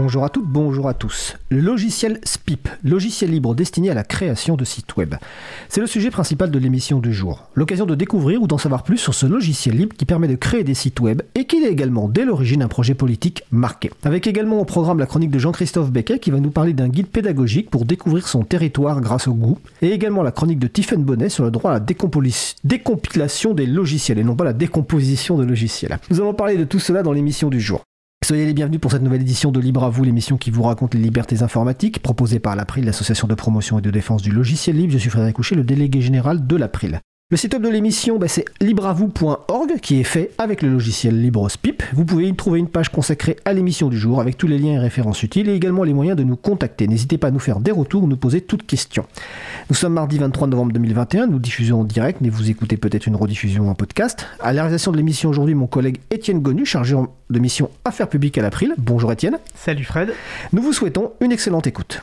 Bonjour à toutes, bonjour à tous. Le logiciel SPIP, logiciel libre destiné à la création de sites web. C'est le sujet principal de l'émission du jour. L'occasion de découvrir ou d'en savoir plus sur ce logiciel libre qui permet de créer des sites web et qui est également dès l'origine un projet politique marqué. Avec également au programme la chronique de Jean-Christophe Becquet qui va nous parler d'un guide pédagogique pour découvrir son territoire grâce au goût. Et également la chronique de Tiffen Bonnet sur le droit à la décompilation des logiciels et non pas la décomposition de logiciels. Nous allons parler de tout cela dans l'émission du jour. Soyez les bienvenus pour cette nouvelle édition de Libre à vous, l'émission qui vous raconte les libertés informatiques, proposée par l'April, l'association de promotion et de défense du logiciel libre. Je suis Frédéric Couchet, le délégué général de l'April. Le site web de l'émission, bah, c'est libreavou.org qui est fait avec le logiciel LibreSpip. Vous pouvez y trouver une page consacrée à l'émission du jour avec tous les liens et références utiles et également les moyens de nous contacter. N'hésitez pas à nous faire des retours ou nous poser toutes questions. Nous sommes mardi 23 novembre 2021, nous diffusons en direct, mais vous écoutez peut-être une rediffusion ou un podcast. À la réalisation de l'émission aujourd'hui, mon collègue Étienne Gonu, chargé de mission Affaires publiques à l'April. Bonjour Étienne. Salut Fred. Nous vous souhaitons une excellente écoute.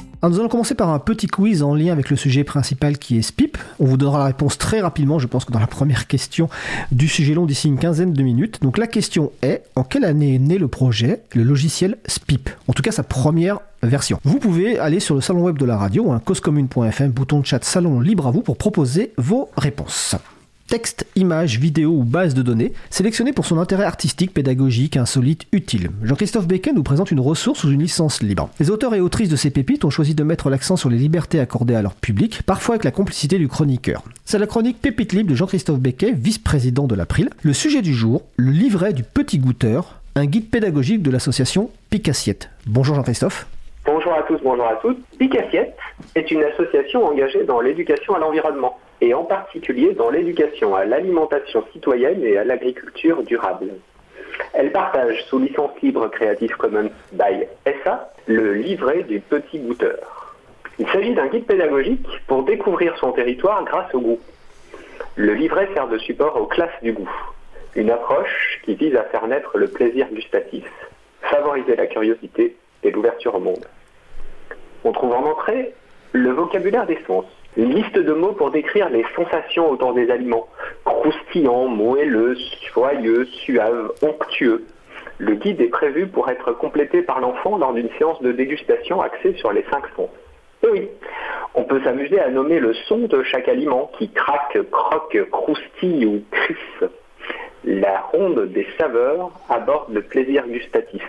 Nous allons commencer par un petit quiz en lien avec le sujet principal qui est SPIP. On vous donnera la réponse très rapidement, je pense que dans la première question du sujet long d'ici une quinzaine de minutes. Donc la question est, en quelle année est né le projet, le logiciel SPIP? En tout cas sa première version. Vous pouvez aller sur le salon web de la radio, hein, causecommune.fm, bouton de chat salon libre à vous pour proposer vos réponses texte, image, vidéo ou base de données, sélectionné pour son intérêt artistique, pédagogique, insolite, utile. Jean-Christophe Becquet nous présente une ressource sous une licence libre. Les auteurs et autrices de ces pépites ont choisi de mettre l'accent sur les libertés accordées à leur public, parfois avec la complicité du chroniqueur. C'est la chronique Pépite libre de Jean-Christophe Becquet, vice-président de l'April. Le sujet du jour, le livret du petit goûteur, un guide pédagogique de l'association Picassiette. Bonjour Jean-Christophe. Bonjour à tous, bonjour à toutes. Picassiette est une association engagée dans l'éducation à l'environnement et en particulier dans l'éducation à l'alimentation citoyenne et à l'agriculture durable. Elle partage sous licence libre Creative Commons by SA le livret du petit goûteur. Il s'agit d'un guide pédagogique pour découvrir son territoire grâce au goût. Le livret sert de support aux classes du goût, une approche qui vise à faire naître le plaisir gustatif, favoriser la curiosité et l'ouverture au monde. On trouve en entrée le vocabulaire des sens, une liste de mots pour décrire les sensations autour des aliments. Croustillant, moelleux, joyeux, suave, onctueux. Le guide est prévu pour être complété par l'enfant lors d'une séance de dégustation axée sur les cinq sons. Oui, on peut s'amuser à nommer le son de chaque aliment qui craque, croque, croustille ou crisse. La ronde des saveurs aborde le plaisir gustatif.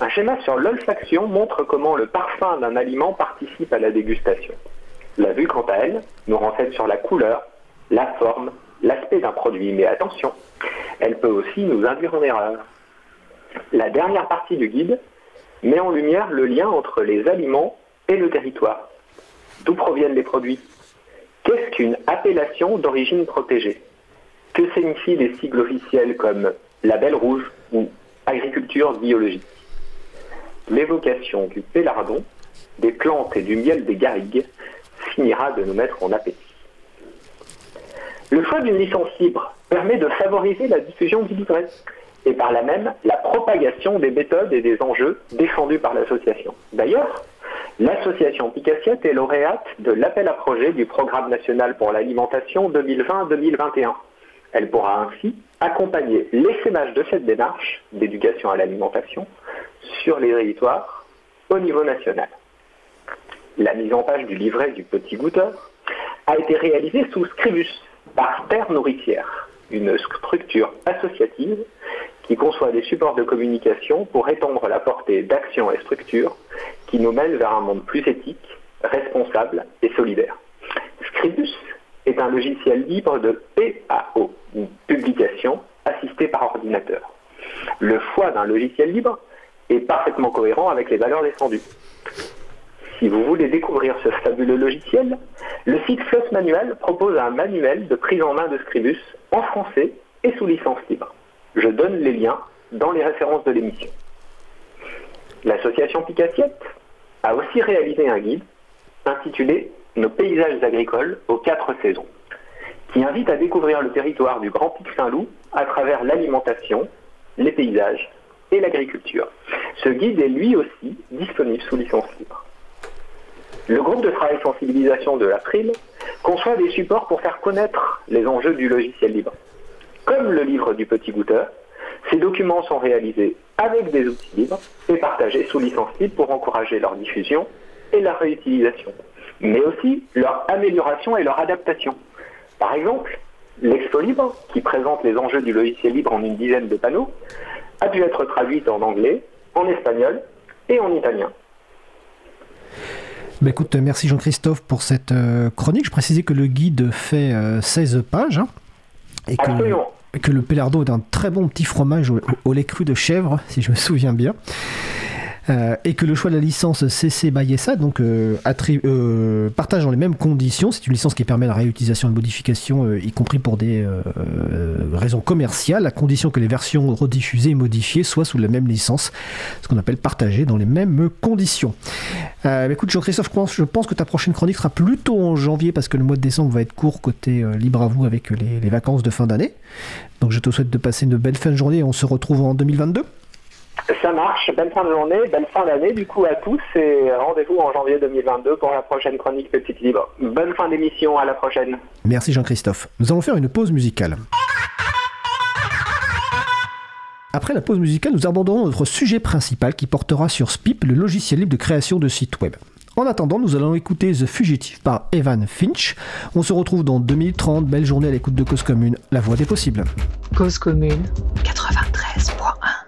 Un schéma sur l'olfaction montre comment le parfum d'un aliment participe à la dégustation. La vue, quant à elle, nous renseigne sur la couleur, la forme, l'aspect d'un produit, mais attention, elle peut aussi nous induire en erreur. La dernière partie du guide met en lumière le lien entre les aliments et le territoire. D'où proviennent les produits? Qu'est-ce qu'une appellation d'origine protégée? Que signifient les sigles officiels comme label rouge ou agriculture biologique? L'évocation du pélardon, des plantes et du miel des garrigues finira de nous mettre en appétit. Le choix d'une licence libre permet de favoriser la diffusion du livret et par là même la propagation des méthodes et des enjeux défendus par l'association. D'ailleurs, l'association Picassiette est lauréate de l'appel à projet du Programme national pour l'alimentation 2020-2021. Elle pourra ainsi accompagner l'essaimage de cette démarche d'éducation à l'alimentation sur les territoires au niveau national. La mise en page du livret du petit goûteur a été réalisée sous Scribus par Terre Nourricière, une structure associative qui conçoit des supports de communication pour étendre la portée d'actions et structures qui nous mènent vers un monde plus éthique, responsable et solidaire. Scribus est un logiciel libre de PAO, une publication assistée par ordinateur. Le choix d'un logiciel libre est parfaitement cohérent avec les valeurs défendues. Si vous voulez découvrir ce fabuleux logiciel, le site Floss Manual propose un manuel de prise en main de Scribus en français et sous licence libre. Je donne les liens dans les références de l'émission. L'association Picassiette a aussi réalisé un guide intitulé Nos paysages agricoles aux quatre saisons, qui invite à découvrir le territoire du Grand Pic Saint-Loup à travers l'alimentation, les paysages et l'agriculture. Ce guide est lui aussi disponible sous licence libre. Le groupe de travail sensibilisation de l'April conçoit des supports pour faire connaître les enjeux du logiciel libre. Comme le livre du petit goûteur, ces documents sont réalisés avec des outils libres et partagés sous licence libre pour encourager leur diffusion et leur réutilisation, mais aussi leur amélioration et leur adaptation. Par exemple, l'Expo Libre, qui présente les enjeux du logiciel libre en une dizaine de panneaux, a dû être traduite en anglais, en espagnol et en italien. Bah écoute, merci Jean-Christophe pour cette euh, chronique. Je précisais que le guide fait 16 euh, pages. Hein, et que, que, le Pelardo est un très bon petit fromage au, lait cru de chèvre, si je me souviens bien. Euh, et que le choix de la licence CC by SA donc, euh, euh, partage dans les mêmes conditions. C'est une licence qui permet la réutilisation et la modification, y compris pour des raisons commerciales, à condition que les versions rediffusées et modifiées soient sous la même licence, ce qu'on appelle partagées dans les mêmes conditions. écoute, Jean-Christophe, je pense que ta prochaine chronique sera plutôt en janvier parce que le mois de décembre va être court côté libre à vous avec les, les vacances de fin d'année. Donc je te souhaite de passer une belle fin de journée et on se retrouve en 2022. Ça marche, belle fin de journée, belle fin d'année du coup à tous et rendez-vous en janvier 2022 pour la prochaine chronique Petite Libre. Bonne fin d'émission, à la prochaine. Merci Jean-Christophe. Nous allons faire une pause musicale. Après la pause musicale, nous aborderons notre sujet principal qui portera sur SPIP, le logiciel libre de création de sites web. En attendant, nous allons écouter The Fugitive par Evan Finch. On se retrouve dans 2030. Belle journée à l'écoute de Cause Commune, la voix des possibles. Cause Commune 93.1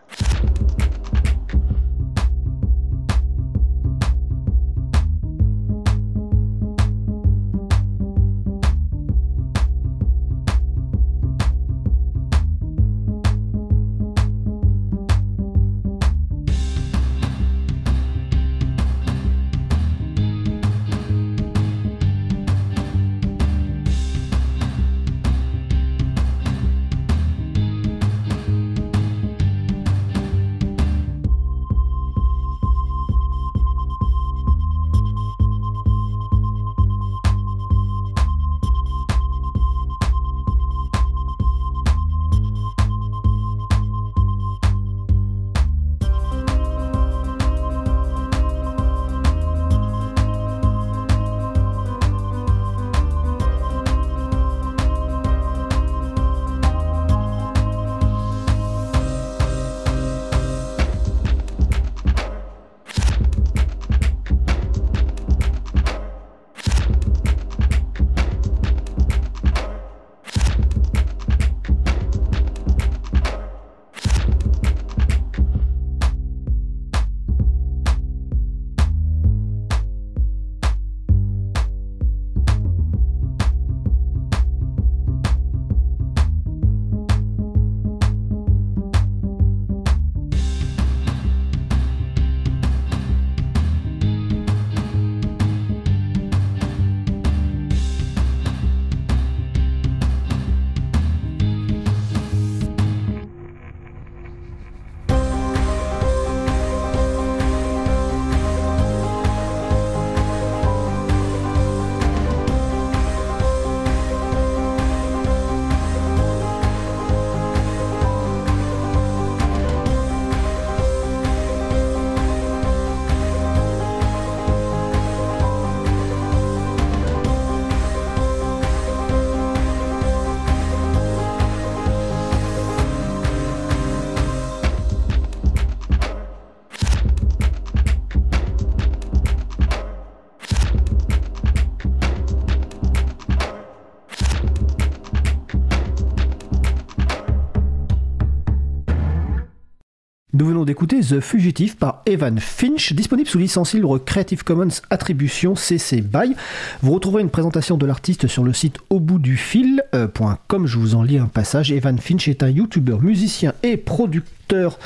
d'écouter The Fugitive par Evan Finch, disponible sous licence libre Creative Commons Attribution CC BY. Vous retrouverez une présentation de l'artiste sur le site au bout du fil.com. Je vous en lis un passage. Evan Finch est un youtubeur, musicien et producteur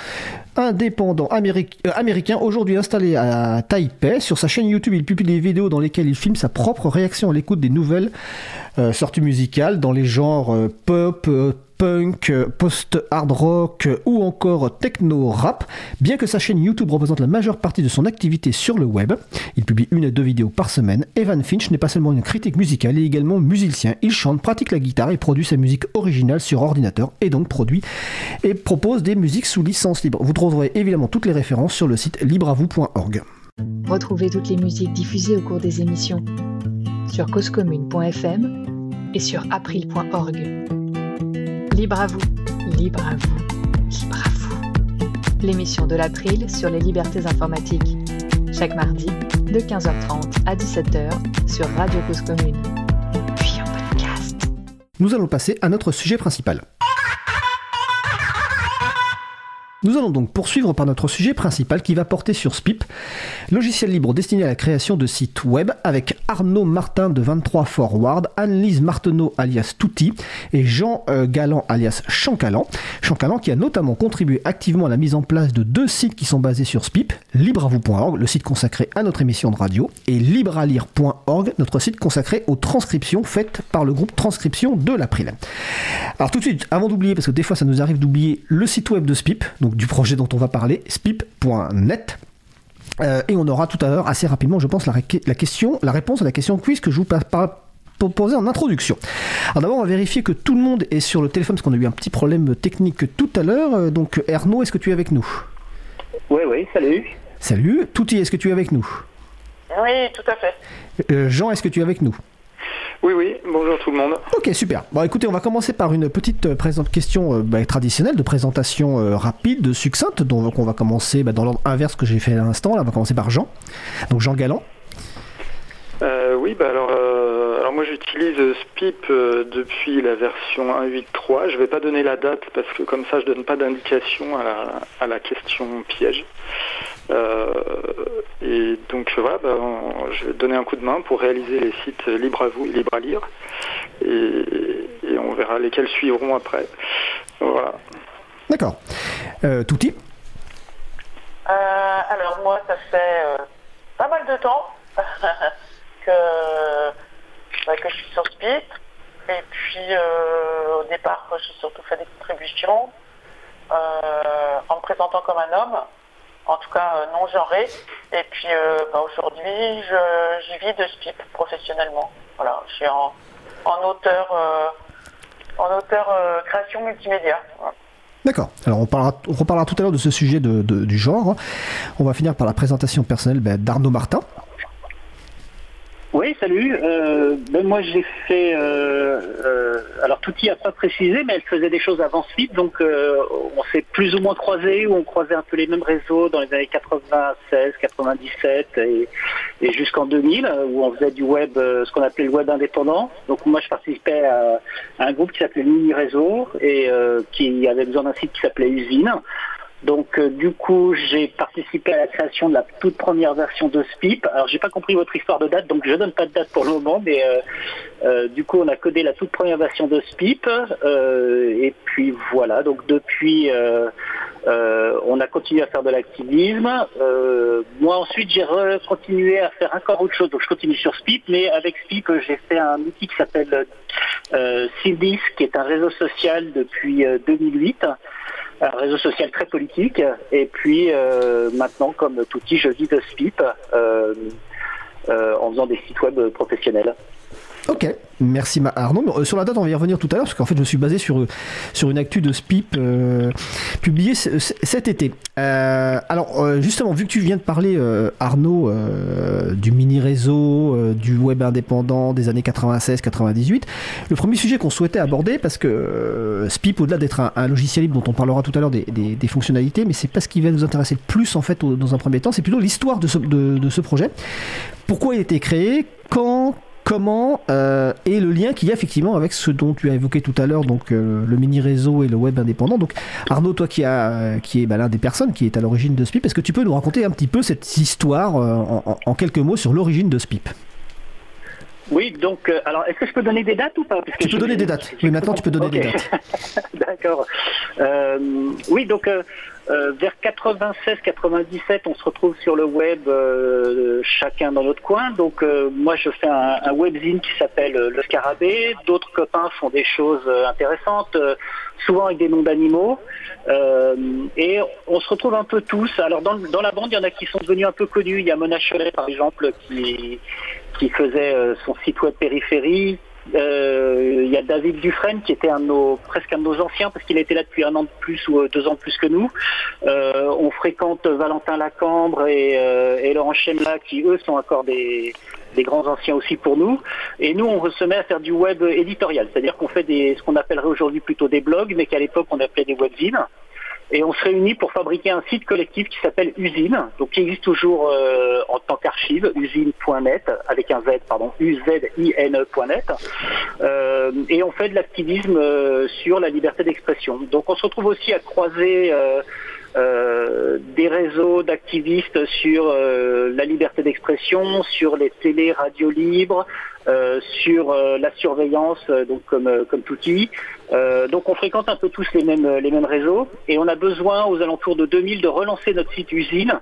indépendant euh, américain, aujourd'hui installé à Taipei. Sur sa chaîne YouTube, il publie des vidéos dans lesquelles il filme sa propre réaction à l'écoute des nouvelles euh, sorties musicales dans les genres euh, pop, post-punk, post-hard rock ou encore techno-rap. Bien que sa chaîne YouTube représente la majeure partie de son activité sur le web, il publie une à deux vidéos par semaine. Evan Finch n'est pas seulement une critique musicale, il est également musicien. Il chante, pratique la guitare et produit sa musique originale sur ordinateur et donc produit et propose des musiques sous licence libre. Vous trouverez évidemment toutes les références sur le site libreavou.org. Retrouvez toutes les musiques diffusées au cours des émissions sur causecommune.fm et sur april.org. Libre à vous, libre à vous, libre à vous. L'émission de l'April sur les libertés informatiques. Chaque mardi, de 15h30 à 17h sur Radio Cause Commune. Puis en podcast. Nous allons passer à notre sujet principal. Nous allons donc poursuivre par notre sujet principal qui va porter sur SPIP, logiciel libre destiné à la création de sites web avec Arnaud Martin de 23 Forward, Anne-Lise Marteneau alias Touti et Jean euh, Galland alias Chancalan. Chancalan qui a notamment contribué activement à la mise en place de deux sites qui sont basés sur SPIP, libreavou.org, le site consacré à notre émission de radio, et librealire.org, notre site consacré aux transcriptions faites par le groupe Transcription de l'April. Alors tout de suite, avant d'oublier, parce que des fois ça nous arrive d'oublier le site web de SPIP, donc du projet dont on va parler, spip.net. Euh, et on aura tout à l'heure, assez rapidement, je pense, la, la, question, la réponse à la question quiz que je vous poser en introduction. Alors d'abord, on va vérifier que tout le monde est sur le téléphone, parce qu'on a eu un petit problème technique tout à l'heure. Euh, donc, Ernaud, est-ce que tu es avec nous? Oui, oui, salut. Salut. Touti, est-ce que tu es avec nous? Oui, tout à fait. Euh, Jean, est-ce que tu es avec nous? Oui, oui, bonjour tout le monde. Ok, super. Bon, écoutez, on va commencer par une petite euh, question euh, bah, traditionnelle de présentation euh, rapide, succincte. Donc, on va commencer bah, dans l'ordre inverse que j'ai fait à l'instant. Là, on va commencer par Jean. Donc, Jean Galland. oui, bah alors, alors moi j'utilise SPIP depuis la version 1.8.3. Je ne vais pas donner la date parce que comme ça je donne pas d'indication à la, à la question piège. Et donc voilà, bah, je vais donner un coup de main pour réaliser les sites libres à vous et libres à lire. Et, on verra lesquels suivront après. Voilà. D'accord. Euh, Touti euh, Alors moi, ça fait euh, pas mal de temps que, bah, que je suis sur Spit. Et puis euh, au départ, j'ai surtout fait des contributions en me présentant comme un homme en tout cas euh, non genré. Et puis euh, bah, aujourd'hui, j'y vis de SPIP professionnellement. Voilà, je suis en, auteur, en auteur euh, création multimédia. D'accord. Alors on, parlera, on reparlera tout à l'heure de ce sujet de, du genre. On va finir par la présentation personnelle ben, d'Arnaud Martin. Oui, salut. Euh, ben moi, j'ai fait. Euh, euh, alors, Touti a pas précisé, mais elle faisait des choses avant Sweep, donc on s'est plus ou moins croisés, ou on croisait un peu les mêmes réseaux dans les années 96, 97 et, jusqu'en 2000, où on faisait du web, ce qu'on appelait le web indépendant. Donc, moi, je participais à, un groupe qui s'appelait Mini Réseau et qui avait besoin d'un site qui s'appelait Usine. Donc euh, du coup, j'ai participé à la création de la toute première version de SPIP. Alors j'ai pas compris votre histoire de date, donc je donne pas de date pour le moment, mais euh, euh, du coup on a codé la toute première version de SPIP. et puis voilà, donc depuis on a continué à faire de l'activisme. moi ensuite j'ai continué à faire encore autre chose, donc je continue sur SPIP, mais avec SPIP j'ai fait un outil qui s'appelle euh, qui est un réseau social depuis 2008 un réseau social très politique. Et puis euh, maintenant, comme tout petit, je vis de SPIP euh, euh, en faisant des sites web professionnels. Ok, merci Arnaud. Euh, sur la date, on va y revenir tout à l'heure, parce qu'en fait, je me suis basé sur, sur une actu de SPIP euh, publiée cet été. Euh, alors, justement, vu que tu viens de parler, Arnaud, du mini-réseau, du web indépendant des années 96-98, le premier sujet qu'on souhaitait aborder, parce que SPIP, au-delà d'être un, logiciel libre dont on parlera tout à l'heure des, fonctionnalités, mais c'est pas ce qui va nous intéresser le plus, en fait, dans un premier temps, c'est plutôt l'histoire de ce projet. Pourquoi il a été créé? Quand? Comment euh, est le lien qu'il y a effectivement avec ce dont tu as évoqué tout à l'heure, donc euh, le mini réseau et le web indépendant. Donc Arnaud, toi qui, a, euh, qui est bah, l'un des personnes qui est à l'origine de SPIP, est-ce que tu peux nous raconter un petit peu cette histoire en, quelques mots sur l'origine de SPIP? Oui, donc, alors, est-ce que je peux donner des dates ou pas? Tu peux donner des dates. Oui, maintenant tu peux donner des dates. D'accord. oui, donc, Euh, vers 96-97, on se retrouve sur le web, euh, chacun dans notre coin. Donc euh, moi, je fais un, un webzine qui s'appelle Le Scarabée. D'autres copains font des choses intéressantes, souvent avec des noms d'animaux. et on se retrouve un peu tous. Alors dans, dans, la bande, il y en a qui sont devenus un peu connus. Il y a Mona Cholet, par exemple, qui, qui faisait son site web périphérie euh, il y a David Dufresne qui était un nos, presque un de nos anciens parce qu'il était là depuis un an de plus ou euh, deux ans de plus que nous. Euh, on fréquente Valentin Lacambre et, Laurent Chemla qui eux sont encore des, grands anciens aussi pour nous. Et nous, on se met à faire du web éditorial, c'est-à-dire qu'on fait ce qu'on appellerait aujourd'hui plutôt des blogs, mais qu'à l'époque on appelait des webzines et on se réunit pour fabriquer un site collectif qui s'appelle Usine, donc qui existe toujours euh, en tant qu'archive, usine.net, avec un Z, pardon, U-Z-I-N-E.net, euh, et on fait de l'activisme euh, sur la liberté d'expression. Donc on se retrouve aussi à croiser euh, des réseaux d'activistes sur la liberté d'expression, sur les télé, radios libres, sur la surveillance, donc comme, comme euh, donc on fréquente un peu tous les mêmes, les mêmes réseaux et on a besoin aux alentours de 2000 de relancer notre site usine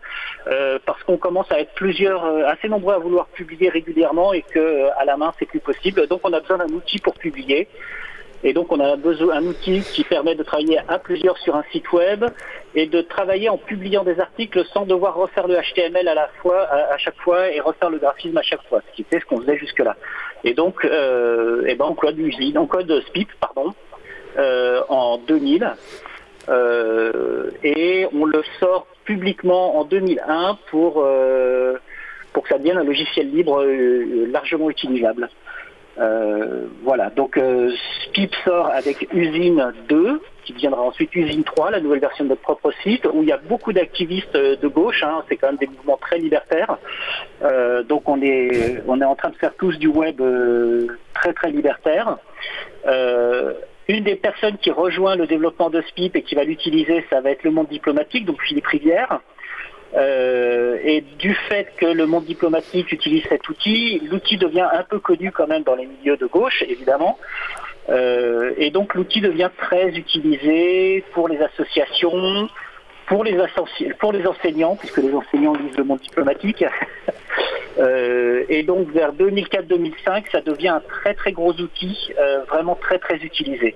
euh, parce qu'on commence à être plusieurs, euh, assez nombreux à vouloir publier régulièrement et que à la main c'est plus possible. Donc on a besoin d'un outil pour publier. Et donc on a besoin d'un outil qui permet de travailler à plusieurs sur un site web et de travailler en publiant des articles sans devoir refaire le HTML à la fois à, chaque fois et refaire le graphisme à chaque fois, ce qui était ce qu'on faisait jusque là. Et donc, euh, et ben on code usine, on code SPIP, pardon, euh, en 2000 euh, et on le sort publiquement en 2001 pour, euh, pour que ça devienne un logiciel libre largement utilisable. Voilà, donc SPIP sort avec Usine 2, qui deviendra ensuite Usine 3, la nouvelle version de notre propre site, où il y a beaucoup d'activistes de gauche, hein, c'est quand même des mouvements très libertaires. donc on est, on est en train de faire tous du web très très libertaire. Une des personnes qui rejoint le développement de SPIP et qui va l'utiliser, ça va être le monde diplomatique, donc Philippe Rivière. Euh, et du fait que le monde diplomatique utilise cet outil, l'outil devient un peu connu quand même dans les milieux de gauche, évidemment. Euh, et donc l'outil devient très utilisé pour les associations, pour les, pour les enseignants, puisque les enseignants lisent le monde diplomatique. Euh, et donc vers 2004-2005, ça devient un très très gros outil, euh, vraiment très très utilisé.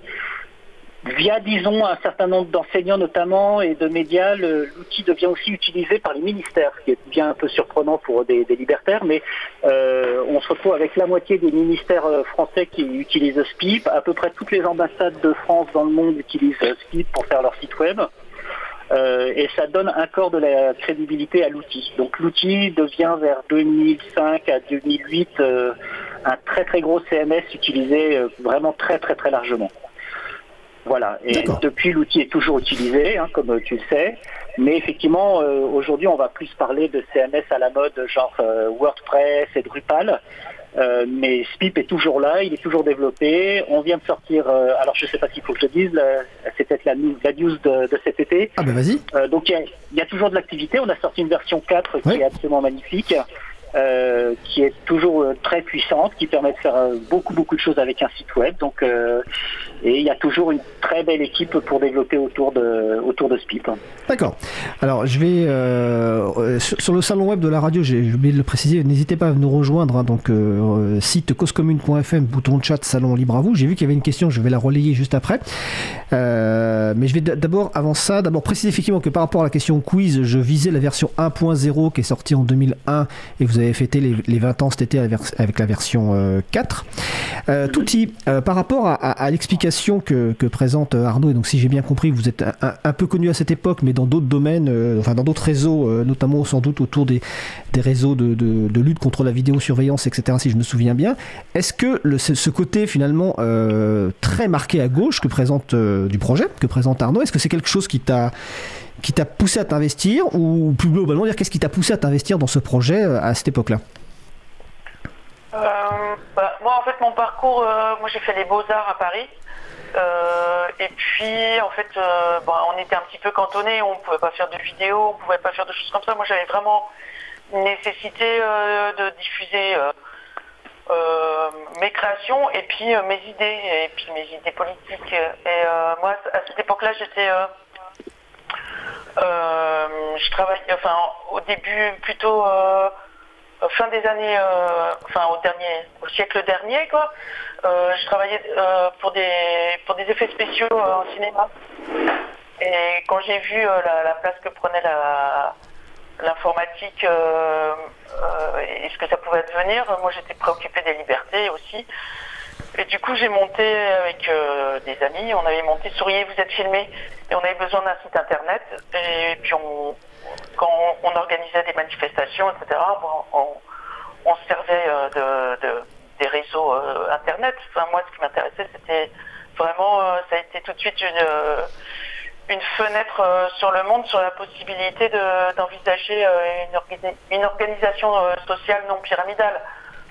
Via, disons, un certain nombre d'enseignants notamment et de médias, l'outil devient aussi utilisé par les ministères, ce qui est bien un peu surprenant pour des, libertaires, mais euh, on se retrouve avec la moitié des ministères français qui utilisent SPIP, à peu près toutes les ambassades de France dans le monde utilisent SPIP pour faire leur site web. Euh, et ça donne encore de la crédibilité à l'outil. Donc l'outil devient vers 2005 à 2008 euh, un très très gros CMS utilisé euh, vraiment très très très largement. Voilà, et depuis l'outil est toujours utilisé, hein, comme tu le sais, mais effectivement aujourd'hui on va plus parler de CMS à la mode genre WordPress et Drupal, euh, mais SPIP est toujours là, il est toujours développé. On vient de sortir, euh, alors je ne sais pas s'il faut que je le dise, c'est peut-être la, news de, cet été. Ah ben vas-y. Euh, donc il y, a toujours de l'activité. On a sorti une version 4 qui est absolument magnifique. Euh, qui est toujours euh, très puissante, qui permet de faire euh, beaucoup beaucoup de choses avec un site web. Donc, et il y a toujours une très belle équipe pour développer autour de autour de Spip. D'accord. Alors je vais sur, le salon web de la radio, j'ai oublié de le préciser. N'hésitez pas à nous rejoindre. Hein, donc site causecommune.fm, bouton de chat, salon libre à vous. J'ai vu qu'il y avait une question, je vais la relayer juste après. mais je vais d'abord avant ça, d'abord préciser effectivement que par rapport à la question quiz, je visais la version 1.0 qui est sortie en 2001 et vous avez fêté les, 20 ans cet été avec la version 4. Euh, euh, Touti, euh, par rapport à, l'explication que, présente Arnaud, et donc si j'ai bien compris, vous êtes un, peu connu à cette époque, mais dans d'autres domaines, enfin dans d'autres réseaux, notamment sans doute autour des, réseaux de, lutte contre la vidéosurveillance, etc., si je me souviens bien. Est-ce que ce côté finalement très marqué à gauche que présente du projet, que présente Arnaud, est-ce que c'est quelque chose qui t'a qui t'a poussé à t'investir ou plus globalement dire qu'est-ce qui t'a poussé à t'investir dans ce projet euh, à cette époque-là? Euh, bah, Moi en fait mon parcours, euh, moi j'ai fait les beaux-arts à Paris. Et puis en fait bah, on était un petit peu cantonné, on ne pouvait pas faire de vidéos, on ne pouvait pas faire de choses comme ça. Moi j'avais vraiment nécessité de diffuser mes créations et puis mes idées et puis mes idées politiques. Et moi à cette époque-là j'étais je travaille, enfin, au début plutôt fin des années, enfin au dernier, au siècle dernier, quoi. je travaillais pour des pour des effets spéciaux en cinéma. Et quand j'ai vu la, place que prenait l'informatique et ce que ça pouvait devenir, moi j'étais préoccupée des libertés aussi. Et du coup, j'ai monté avec euh, des amis, on avait monté Souriez, vous êtes filmé, et on avait besoin d'un site internet. Et puis, on, quand on, organisait des manifestations, etc., on, se servait euh, de, des réseaux euh, internet. Enfin, moi, ce qui m'intéressait, c'était vraiment, ça a été tout de suite une, une fenêtre sur le monde, sur la possibilité d'envisager une, une, organisation sociale non pyramidale.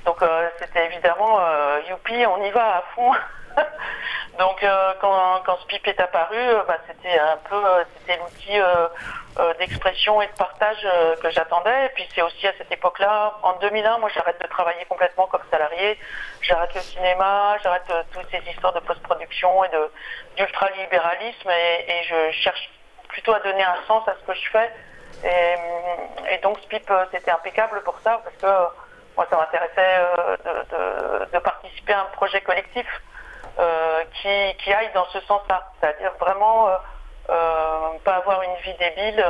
Donc euh, c'était évidemment euh, youpi, on y va à fond. Donc euh, quand, quand PIP est apparu, bah, c'était un peu c'était l'outil d'expression et de partage que j'attendais. Et puis c'est aussi à cette époque-là, en 2001, moi j'arrête de travailler complètement comme salarié, j'arrête le cinéma, j'arrête toutes ces histoires de post-production et d'ultralibéralisme et, et je cherche plutôt à donner un sens à ce que je fais. Et, et donc SPIP c'était impeccable pour ça parce que moi, ça m'intéressait euh, de, participer à un projet collectif euh, qui, aille dans ce sens-là. C'est-à-dire vraiment euh, pas avoir une vie débile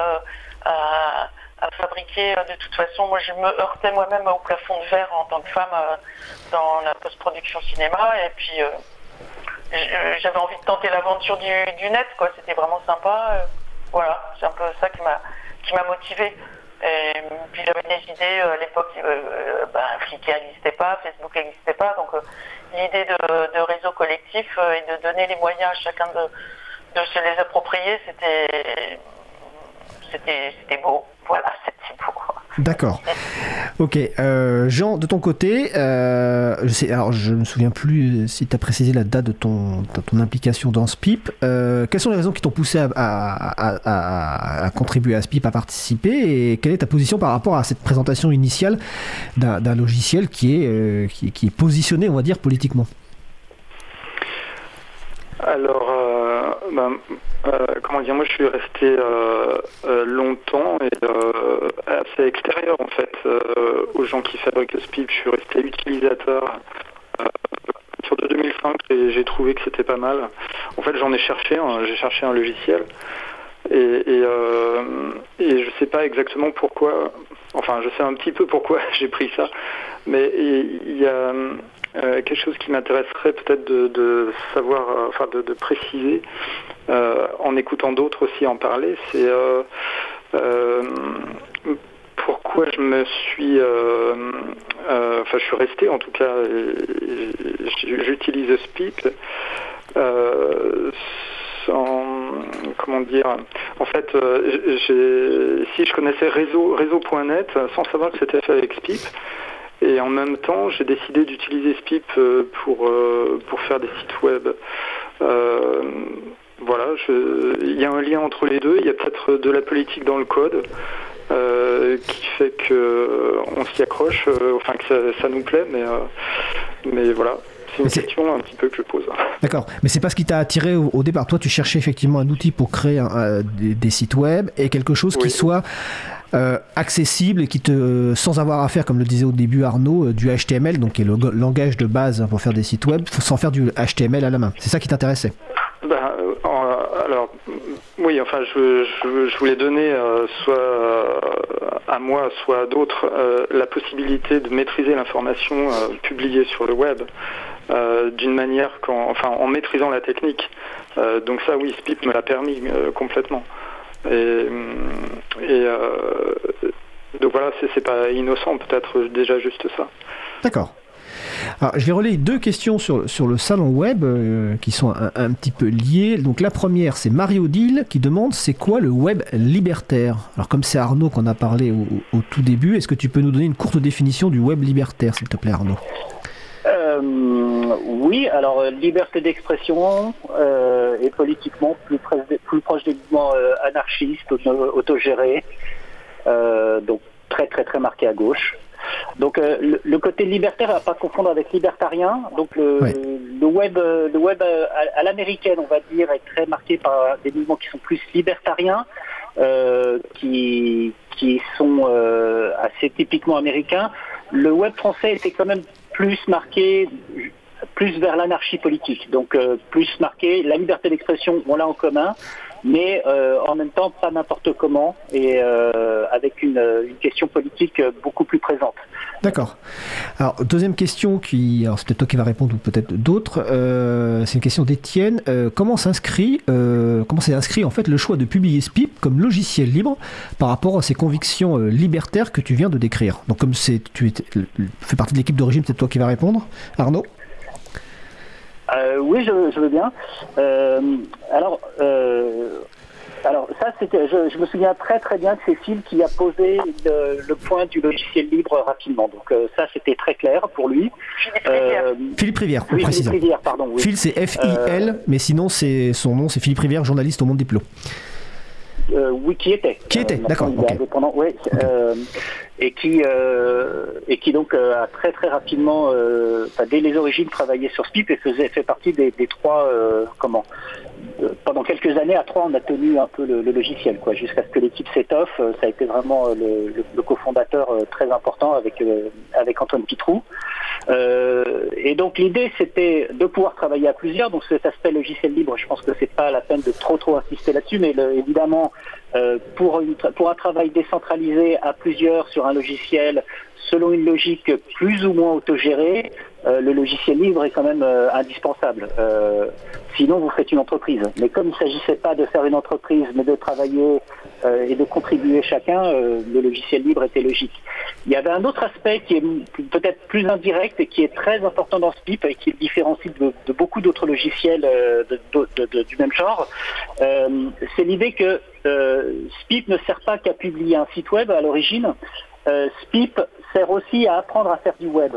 à, fabriquer. De toute façon, moi, je me heurtais moi-même au plafond de verre en tant que femme dans la post-production cinéma. Et puis, j'avais envie de tenter l'aventure du, net. quoi. C'était vraiment sympa. voilà, c'est un peu ça qui m'a qui m'a motivé. Et puis j'avais des idées, euh, à l'époque, euh, ben, Flickr n'existait pas, Facebook n'existait pas, donc euh, l'idée de, réseau collectif et de donner les moyens à chacun de, de se les approprier, c'était c'était beau. Voilà, c'était beau. D'accord. Ok. Euh, Jean, de ton côté, euh, je sais, alors je ne me souviens plus si tu as précisé la date de ton, ton implication dans SPIP. Euh, quelles sont les raisons qui t'ont poussé à, contribuer à SPIP, à participer Et quelle est ta position par rapport à cette présentation initiale d'un logiciel qui est, qui, est positionné, on va dire, politiquement? Alors, ben, euh, comment dire, moi je suis resté euh, euh, longtemps et assez extérieur en fait aux gens qui fabriquent SPIP. Je suis resté utilisateur sur de 2005 et j'ai trouvé que c'était pas mal. En fait, j'en ai cherché, j'ai cherché un logiciel et, et, et je sais pas exactement pourquoi. Enfin, je sais un petit peu pourquoi j'ai pris ça, mais il y a euh, quelque chose qui m'intéresserait peut-être de, savoir, euh, enfin de, préciser, euh, en écoutant d'autres aussi en parler, c'est pourquoi je me suis, enfin je suis resté en tout cas, j'utilise SPIP sans, comment dire, en fait, si je connaissais réseau, réseau.net sans savoir que c'était fait avec SPIP, et en même temps, j'ai décidé d'utiliser SPIP euh, pour, euh, pour faire des sites web. Euh, voilà, il y a un lien entre les deux. Il y a peut-être de la politique dans le code qui fait qu'on s'y accroche, enfin que ça, nous plaît, mais, mais voilà. C'est une question un petit peu que je pose. D'accord, mais c'est pas ce qui t'a attiré au, départ. Toi, tu cherchais effectivement un outil pour créer des, sites web et quelque chose qui soit euh, accessible et qui te, sans avoir à faire, comme le disait au début Arnaud, euh, du HTML, donc qui est le langage de base pour faire des sites web, sans faire du HTML à la main. C'est ça qui t'intéressait? Ben, euh, Alors, oui, enfin, je, je, voulais donner soit à moi, soit à d'autres la possibilité de maîtriser l'information publiée sur le web. d'une manière enfin, en maîtrisant la technique. donc ça, oui, Spip me l'a permis complètement. Et, et euh, donc voilà, c'est pas innocent, peut-être déjà juste ça. D'accord. Alors, je vais relayer deux questions sur, sur le salon web euh, qui sont un, petit peu liées. Donc la première, c'est Mario Dill qui demande c'est quoi le web libertaire? Alors comme c'est Arnaud qu'on a parlé au tout début, est-ce que tu peux nous donner une courte définition du web libertaire, s'il te plaît Arnaud? Euh, oui, alors euh, liberté d'expression euh, et politiquement plus, plus proche des mouvements anarchistes, autogérés, donc très très très marqué à gauche. Donc le, côté libertaire à pas confondre avec libertarien. Donc le, web, le web à, l'américaine, on va dire, est très marqué par des mouvements qui sont plus libertariens. qui, qui sont assez typiquement américains, le web français était quand même plus marqué plus vers l'anarchie politique. Donc plus marqué, la liberté d'expression, on l'a en commun, mais euh, en même temps pas n'importe comment et euh, avec une, question politique beaucoup plus présente. D'accord. Alors deuxième question qui, alors c'est peut-être toi qui va répondre ou peut-être d'autres. Euh, c'est une question d'Étienne. comment s'inscrit, comment s'est inscrit en fait le choix de publier SPIP comme logiciel libre par rapport à ces convictions libertaires que tu viens de décrire? Donc comme c'est, tu fais partie de l'équipe d'origine, peut-être toi qui va répondre. Arnaud? Euh, oui, je, veux bien. Euh, alors, euh, alors ça, c'était, je, me souviens très très bien que c'est Phil qui a posé le, point du logiciel libre rapidement. Donc ça, c'était très clair pour lui. Philippe Rivière, oui, Philippe Rivière, pardon. Oui. Phil, c'est F-I-L, mais sinon, c'est son nom, c'est Philippe Rivière, journaliste au Monde Diplo. oui, qui était. Qui était, d'accord. Oui, et qui euh, et qui donc euh, a très très rapidement, euh, dès les origines, travaillé sur SPIP et faisait fait partie des, des trois comment pendant quelques années à trois on a tenu un peu le, logiciel quoi jusqu'à ce que l'équipe s'étoffe. Ça a été vraiment le, le, cofondateur très important avec avec Antoine Pitrou. Et donc l'idée c'était de pouvoir travailler à plusieurs. Donc cet aspect logiciel libre je pense que c'est pas la peine de trop trop insister là-dessus mais évidemment pour une, pour un travail décentralisé à plusieurs sur un logiciel selon une logique plus ou moins autogérée, euh, le logiciel libre est quand même euh, indispensable. Euh, sinon, vous faites une entreprise. Mais comme il ne s'agissait pas de faire une entreprise, mais de travailler et de contribuer chacun, le logiciel libre était logique. Il y avait un autre aspect qui est peut-être plus indirect et qui est très important dans SPIP et qui le différencie de, beaucoup d'autres logiciels du même genre. C'est l'idée que SPIP ne sert pas qu'à publier un site web à l'origine, SPIP sert aussi à apprendre à faire du web.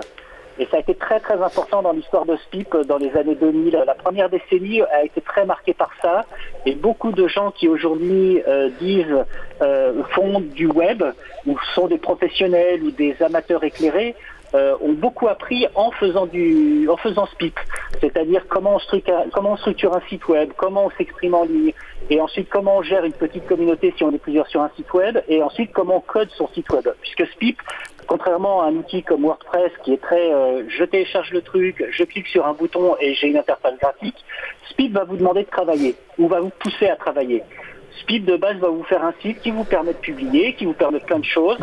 Et ça a été très très important dans l'histoire de SPIP dans les années 2000. La première décennie a été très marquée par ça. Et beaucoup de gens qui aujourd'hui euh, disent euh, font du web, ou sont des professionnels ou des amateurs éclairés, euh, ont beaucoup appris en faisant du, en faisant SPIP, c'est-à-dire comment on structure, comment on structure un site web, comment on s'exprime en ligne, et ensuite comment on gère une petite communauté si on est plusieurs sur un site web, et ensuite comment on code son site web, puisque SPIP contrairement à un outil comme WordPress qui est très euh, je télécharge le truc, je clique sur un bouton et j'ai une interface graphique, SPIP va vous demander de travailler ou va vous pousser à travailler. SPIP de base va vous faire un site qui vous permet de publier, qui vous permet plein de choses,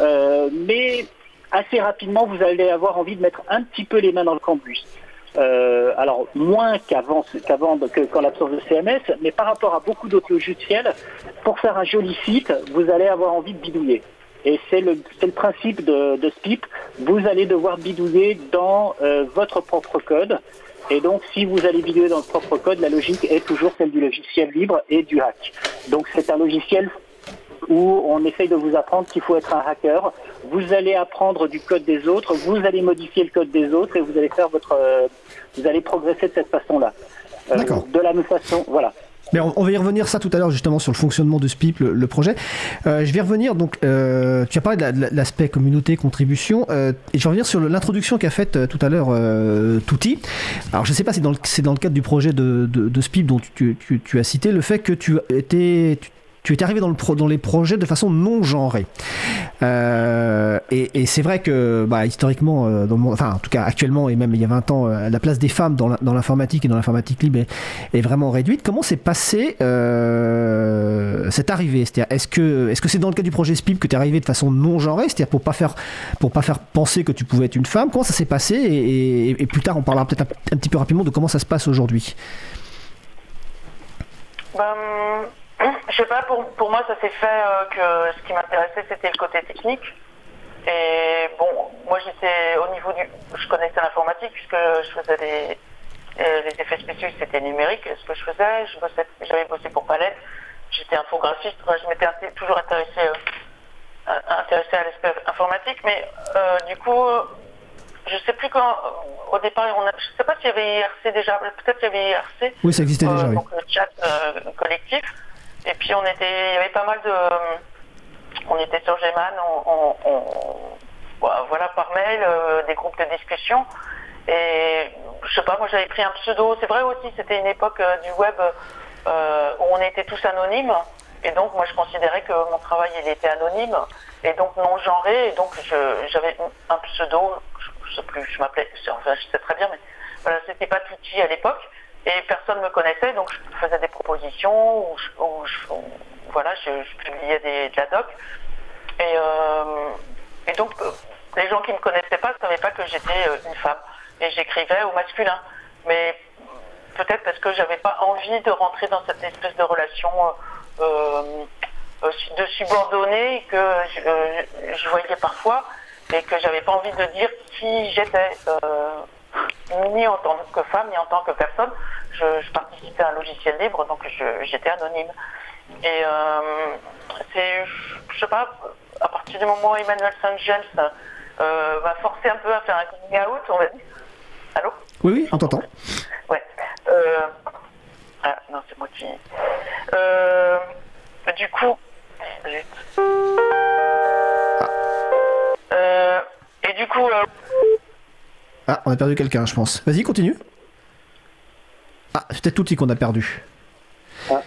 euh, mais assez rapidement, vous allez avoir envie de mettre un petit peu les mains dans le cambouis. Euh, alors moins qu'avant, qu'avant que quand l'absence de CMS, mais par rapport à beaucoup d'autres logiciels, pour faire un joli site, vous allez avoir envie de bidouiller. Et c'est le, le, principe de, de, SPIP. Vous allez devoir bidouiller dans euh, votre propre code. Et donc, si vous allez bidouiller dans le propre code, la logique est toujours celle du logiciel libre et du hack. Donc, c'est un logiciel où on essaye de vous apprendre qu'il faut être un hacker. Vous allez apprendre du code des autres, vous allez modifier le code des autres et vous allez faire votre, euh, vous allez progresser de cette façon-là. Euh. De la même façon, voilà. Mais on, va y revenir ça tout à l'heure justement sur le fonctionnement de SPIP, le, projet. Euh, je vais revenir donc, tu as parlé de l'aspect communauté, contribution, et je vais revenir sur l'introduction qu'a faite tout à l'heure Touti. Alors je ne sais pas si c'est dans, le cadre du projet de, SPIP dont tu, as cité le fait que tu étais, es arrivé dans, le dans les projets de façon non genrée. Euh, et, c'est vrai que bah, historiquement, euh, enfin en tout cas actuellement et même il y a 20 ans, euh, la place des femmes dans l'informatique et dans l'informatique libre est, vraiment réduite. Comment s'est passé cette arrivée? C'est-à-dire, est-ce que c'est dans le cas du projet SPIP que tu es arrivé de façon non genrée, c'est-à-dire pour pas pas faire penser que tu pouvais être une femme Comment ça s'est passé? Et, plus tard, on parlera peut-être un, petit peu rapidement de comment ça se passe aujourd'hui. Ben, je sais pas, pour, pour moi, ça s'est fait euh, que ce qui m'intéressait, c'était le côté technique. Et bon, moi, j'étais au niveau du. Je connaissais l'informatique puisque je faisais des. Euh, les effets spéciaux, c'était numérique, ce que je faisais. J'avais bossé pour Palette. J'étais infographiste. je m'étais toujours intéressé, euh, à l'aspect informatique. Mais du coup, je sais plus quand. Au départ, on a, je sais pas s'il y avait IRC déjà. Peut-être qu'il y avait IRC. Oui, ça existait déjà. Donc, le chat collectif. Et puis on était, il y avait pas mal de, on était sur Gman, on, voilà par mail, euh, des groupes de discussion. Et je sais pas, moi j'avais pris un pseudo. C'est vrai aussi, c'était une époque euh, du web euh, où on était tous anonymes. Et donc, moi, je considérais que mon travail, il était anonyme et donc non genré. Et donc, j'avais un pseudo, je, ne sais plus, je m'appelais, enfin, je sais très bien, mais voilà, c'était pas Tutti à l'époque. Et personne ne me connaissait, donc je faisais des propositions, ou, voilà, je, publiais des, de la doc. Et, euh, donc, euh, les gens qui ne me connaissaient pas ne savaient pas que j'étais euh, une femme. Et j'écrivais au masculin. Mais peut-être parce que j'avais pas envie de rentrer dans cette espèce de relation de subordonnée que je, voyais parfois et que j'avais pas envie de dire qui j'étais, ni en tant que femme, ni en tant que personne. Je, participais à un logiciel libre, donc j'étais anonyme. Et c'est, je sais pas, à partir du moment où Emmanuel Saint James euh, va forcer un peu à faire un coming out, on va dire. Allô? Oui, oui, on t'entend. Ouais. Euh, ah, non, c'est moi qui. Euh, du coup. Ah. et du coup. Ah, on a perdu quelqu'un, je pense. Vas-y, continue. Ah, c'est peut-être Touti qu'on a perdu. Ah.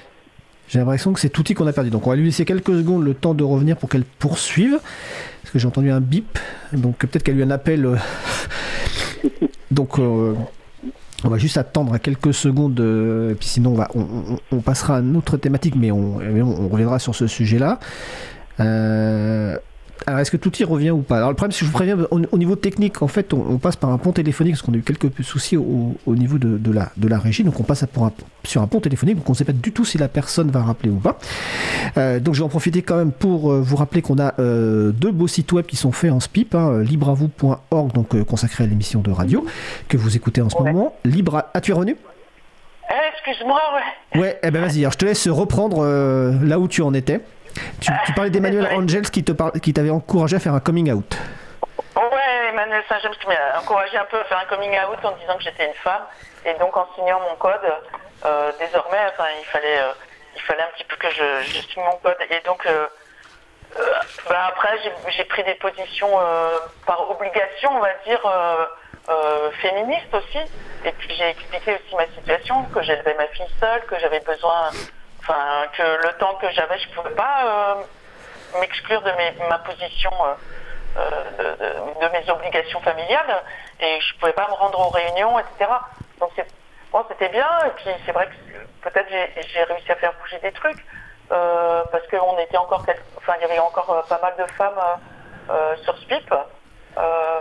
J'ai l'impression que c'est Touti qu'on a perdu. Donc on va lui laisser quelques secondes le temps de revenir pour qu'elle poursuive. Parce que j'ai entendu un bip. Donc peut-être qu'elle lui un appel. Euh. Donc euh, on va juste attendre quelques secondes. Euh, et puis sinon on, va, on, passera à une autre thématique. Mais on, on reviendra sur ce sujet-là. Euh, alors, est-ce que tout y revient ou pas Alors, le problème, si je vous préviens, au, niveau technique, en fait, on, passe par un pont téléphonique parce qu'on a eu quelques soucis au, niveau de, la, de la régie. Donc, on passe sur un pont téléphonique. Donc, on ne sait pas du tout si la personne va rappeler ou pas. Euh, donc, je vais en profiter quand même pour euh, vous rappeler qu'on a euh, deux beaux sites web qui sont faits en SPIP. Hein, libravou.org, donc consacré à l'émission de radio que vous écoutez en ce moment. Libre, as-tu revenu? Eh, Excuse-moi, ouais. Ouais, eh ben vas-y, alors je te laisse reprendre là où tu en étais. Tu, parlais d'Emmanuel Angels qui, te qui t'avait encouragé à faire un coming out. Ouais, Emmanuel Saint-James qui m'a encouragé un peu à faire un coming out en disant que j'étais une femme. Et donc en signant mon code, euh, désormais, enfin, il fallait, euh, il fallait un petit peu que je, je signe mon code. Et donc, euh, bah, après, j'ai pris des positions par obligation, on va dire, féministes aussi. Et puis j'ai expliqué aussi ma situation, que j'élevais ma fille seule, que j'avais besoin Enfin, que le temps que j'avais, je ne pouvais pas euh, m'exclure de ma position, euh, euh, de, mes obligations familiales, et je ne pouvais pas me rendre aux réunions, etc. Donc bon, c'était bien, et puis c'est vrai que peut-être j'ai réussi à faire bouger des trucs, parce qu'on était encore, enfin, il y avait encore pas mal de femmes sur SPIP.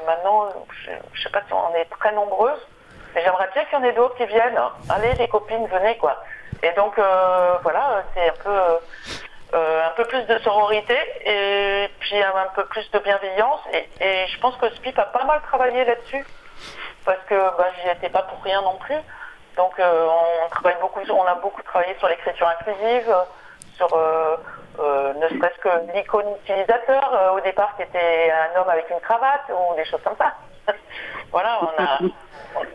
maintenant, je ne sais pas si on est très nombreuses, mais j'aimerais bien qu'il y en ait d'autres qui viennent. Allez, les copines, venez, quoi. Et donc, euh, voilà, c'est un peu, euh, un peu plus de sororité et puis un peu plus de bienveillance. Et, je pense que SPIP a pas mal travaillé là-dessus parce que bah, j'y étais pas pour rien non plus. Donc, euh, on travaille beaucoup, on a beaucoup travaillé sur l'écriture inclusive, sur ne serait-ce que l'icône utilisateur au départ qui était un homme avec une cravate ou des choses comme ça. voilà, on a.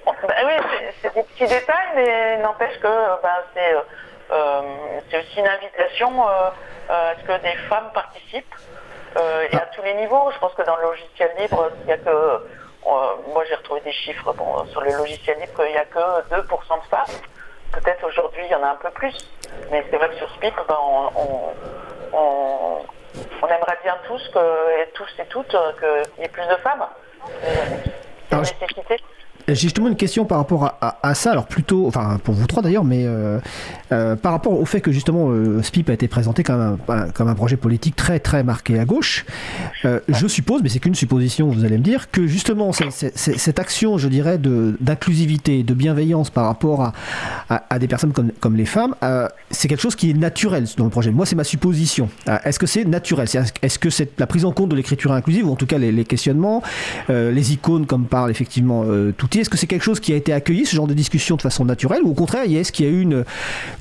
Bah oui, c'est des petits détails, mais n'empêche que ben, euh, c'est aussi une invitation euh, à ce que des femmes participent euh, et à tous les niveaux. Je pense que dans le logiciel libre, il n'y a que. moi, j'ai retrouvé des chiffres bon, sur le logiciel libre qu'il n'y a que 2% de femmes. Peut-être aujourd'hui, il y en a un peu plus. Mais c'est vrai que sur Speak, ben, on, on, aimerait bien tous, que, et tous et toutes qu'il y ait plus de femmes. C'est une nécessité. J'ai justement une question par rapport à, ça, alors plutôt, enfin pour vous trois d'ailleurs, mais euh, euh, par rapport au fait que justement euh, SPIP a été présenté comme un, comme un projet politique très très marqué à gauche, je suppose, mais c'est qu'une supposition, vous allez me dire, que justement cette action, je dirais, d'inclusivité, de, bienveillance par rapport à, à, des personnes comme, comme les femmes, c'est quelque chose qui est naturel dans le projet. Moi, c'est ma supposition. Est-ce que c'est naturel? Est-ce que c'est la prise en compte de l'écriture inclusive, ou en tout cas les, les questionnements, les icônes comme parle effectivement tout est-ce que c'est quelque chose qui a été accueilli, ce genre de discussion, de façon naturelle, ou au contraire, est-ce qu'il y a eu une,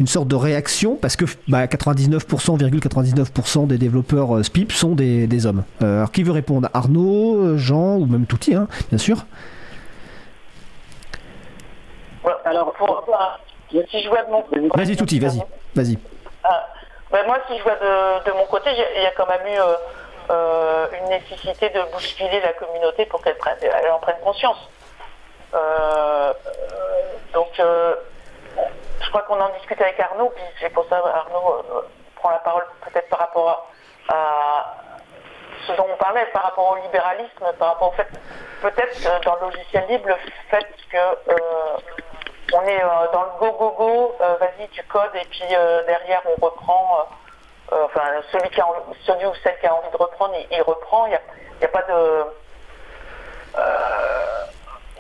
une sorte de réaction? Parce que 99,99% bah, des développeurs euh, SPIP sont des, hommes euh, Alors qui veut répondre? Arnaud, Jean ou même Touti, hein, bien sûr Alors, si je vois de mon côté. Vas-y, Touti, vas-y. vas-y. Ah, moi, si je vois de, de mon côté, il y a quand même eu. Euh, une nécessité de bousculer la communauté pour qu'elle en prenne conscience. Euh, donc, euh, je crois qu'on en discute avec Arnaud, puis c'est pour ça Arnaud prends la parole peut-être par rapport à, ce dont on parlait, par rapport au libéralisme, par rapport au fait, peut-être dans le logiciel libre, le fait que on est dans le go go go, vas-y tu codes et puis derrière on reprend. enfin, celui, qui a, celui ou celle qui a envie de reprendre, il, reprend. Il n'y a, pas de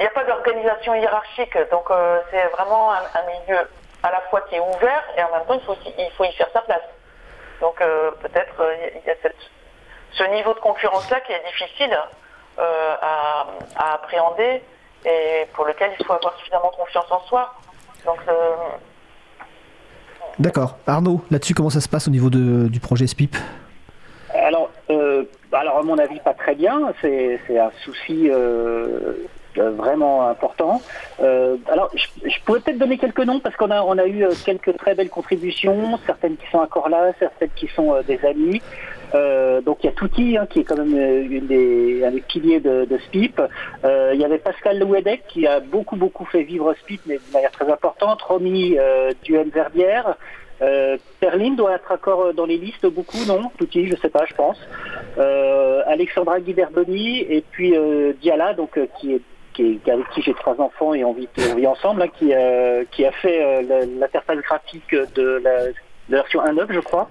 il n'y a pas d'organisation hiérarchique, donc c'est vraiment un, milieu à la fois qui est ouvert et en même temps il faut, il faut y faire sa place. Donc euh, peut-être euh, il y a ce niveau de concurrence-là qui est difficile euh, à, appréhender et pour lequel il faut avoir suffisamment confiance en soi. Donc D'accord. Arnaud, là-dessus, comment ça se passe au niveau du projet SPIP alors, alors, à mon avis, pas très bien. C'est un souci euh, vraiment important. Euh, alors, je, pourrais peut-être donner quelques noms parce qu'on a, on a eu euh, quelques très belles contributions, certaines qui sont encore là, certaines qui sont des amis. donc il y a Touti hein, qui est quand même un des piliers de, de SPIP. il y avait Pascal Louedec qui a beaucoup beaucoup fait vivre SPIP mais de manière très importante. Romy Duhem-Verbière. Euh, Perline doit être encore dans les listes, beaucoup, non? Touti, je sais pas, je pense. Alexandra Guiderboni et puis Diala, donc qui est qui avec qui j'ai trois enfants et on vit, ensemble, hein, qui, euh, qui a fait euh, l'interface graphique de la, version 1.9, je crois.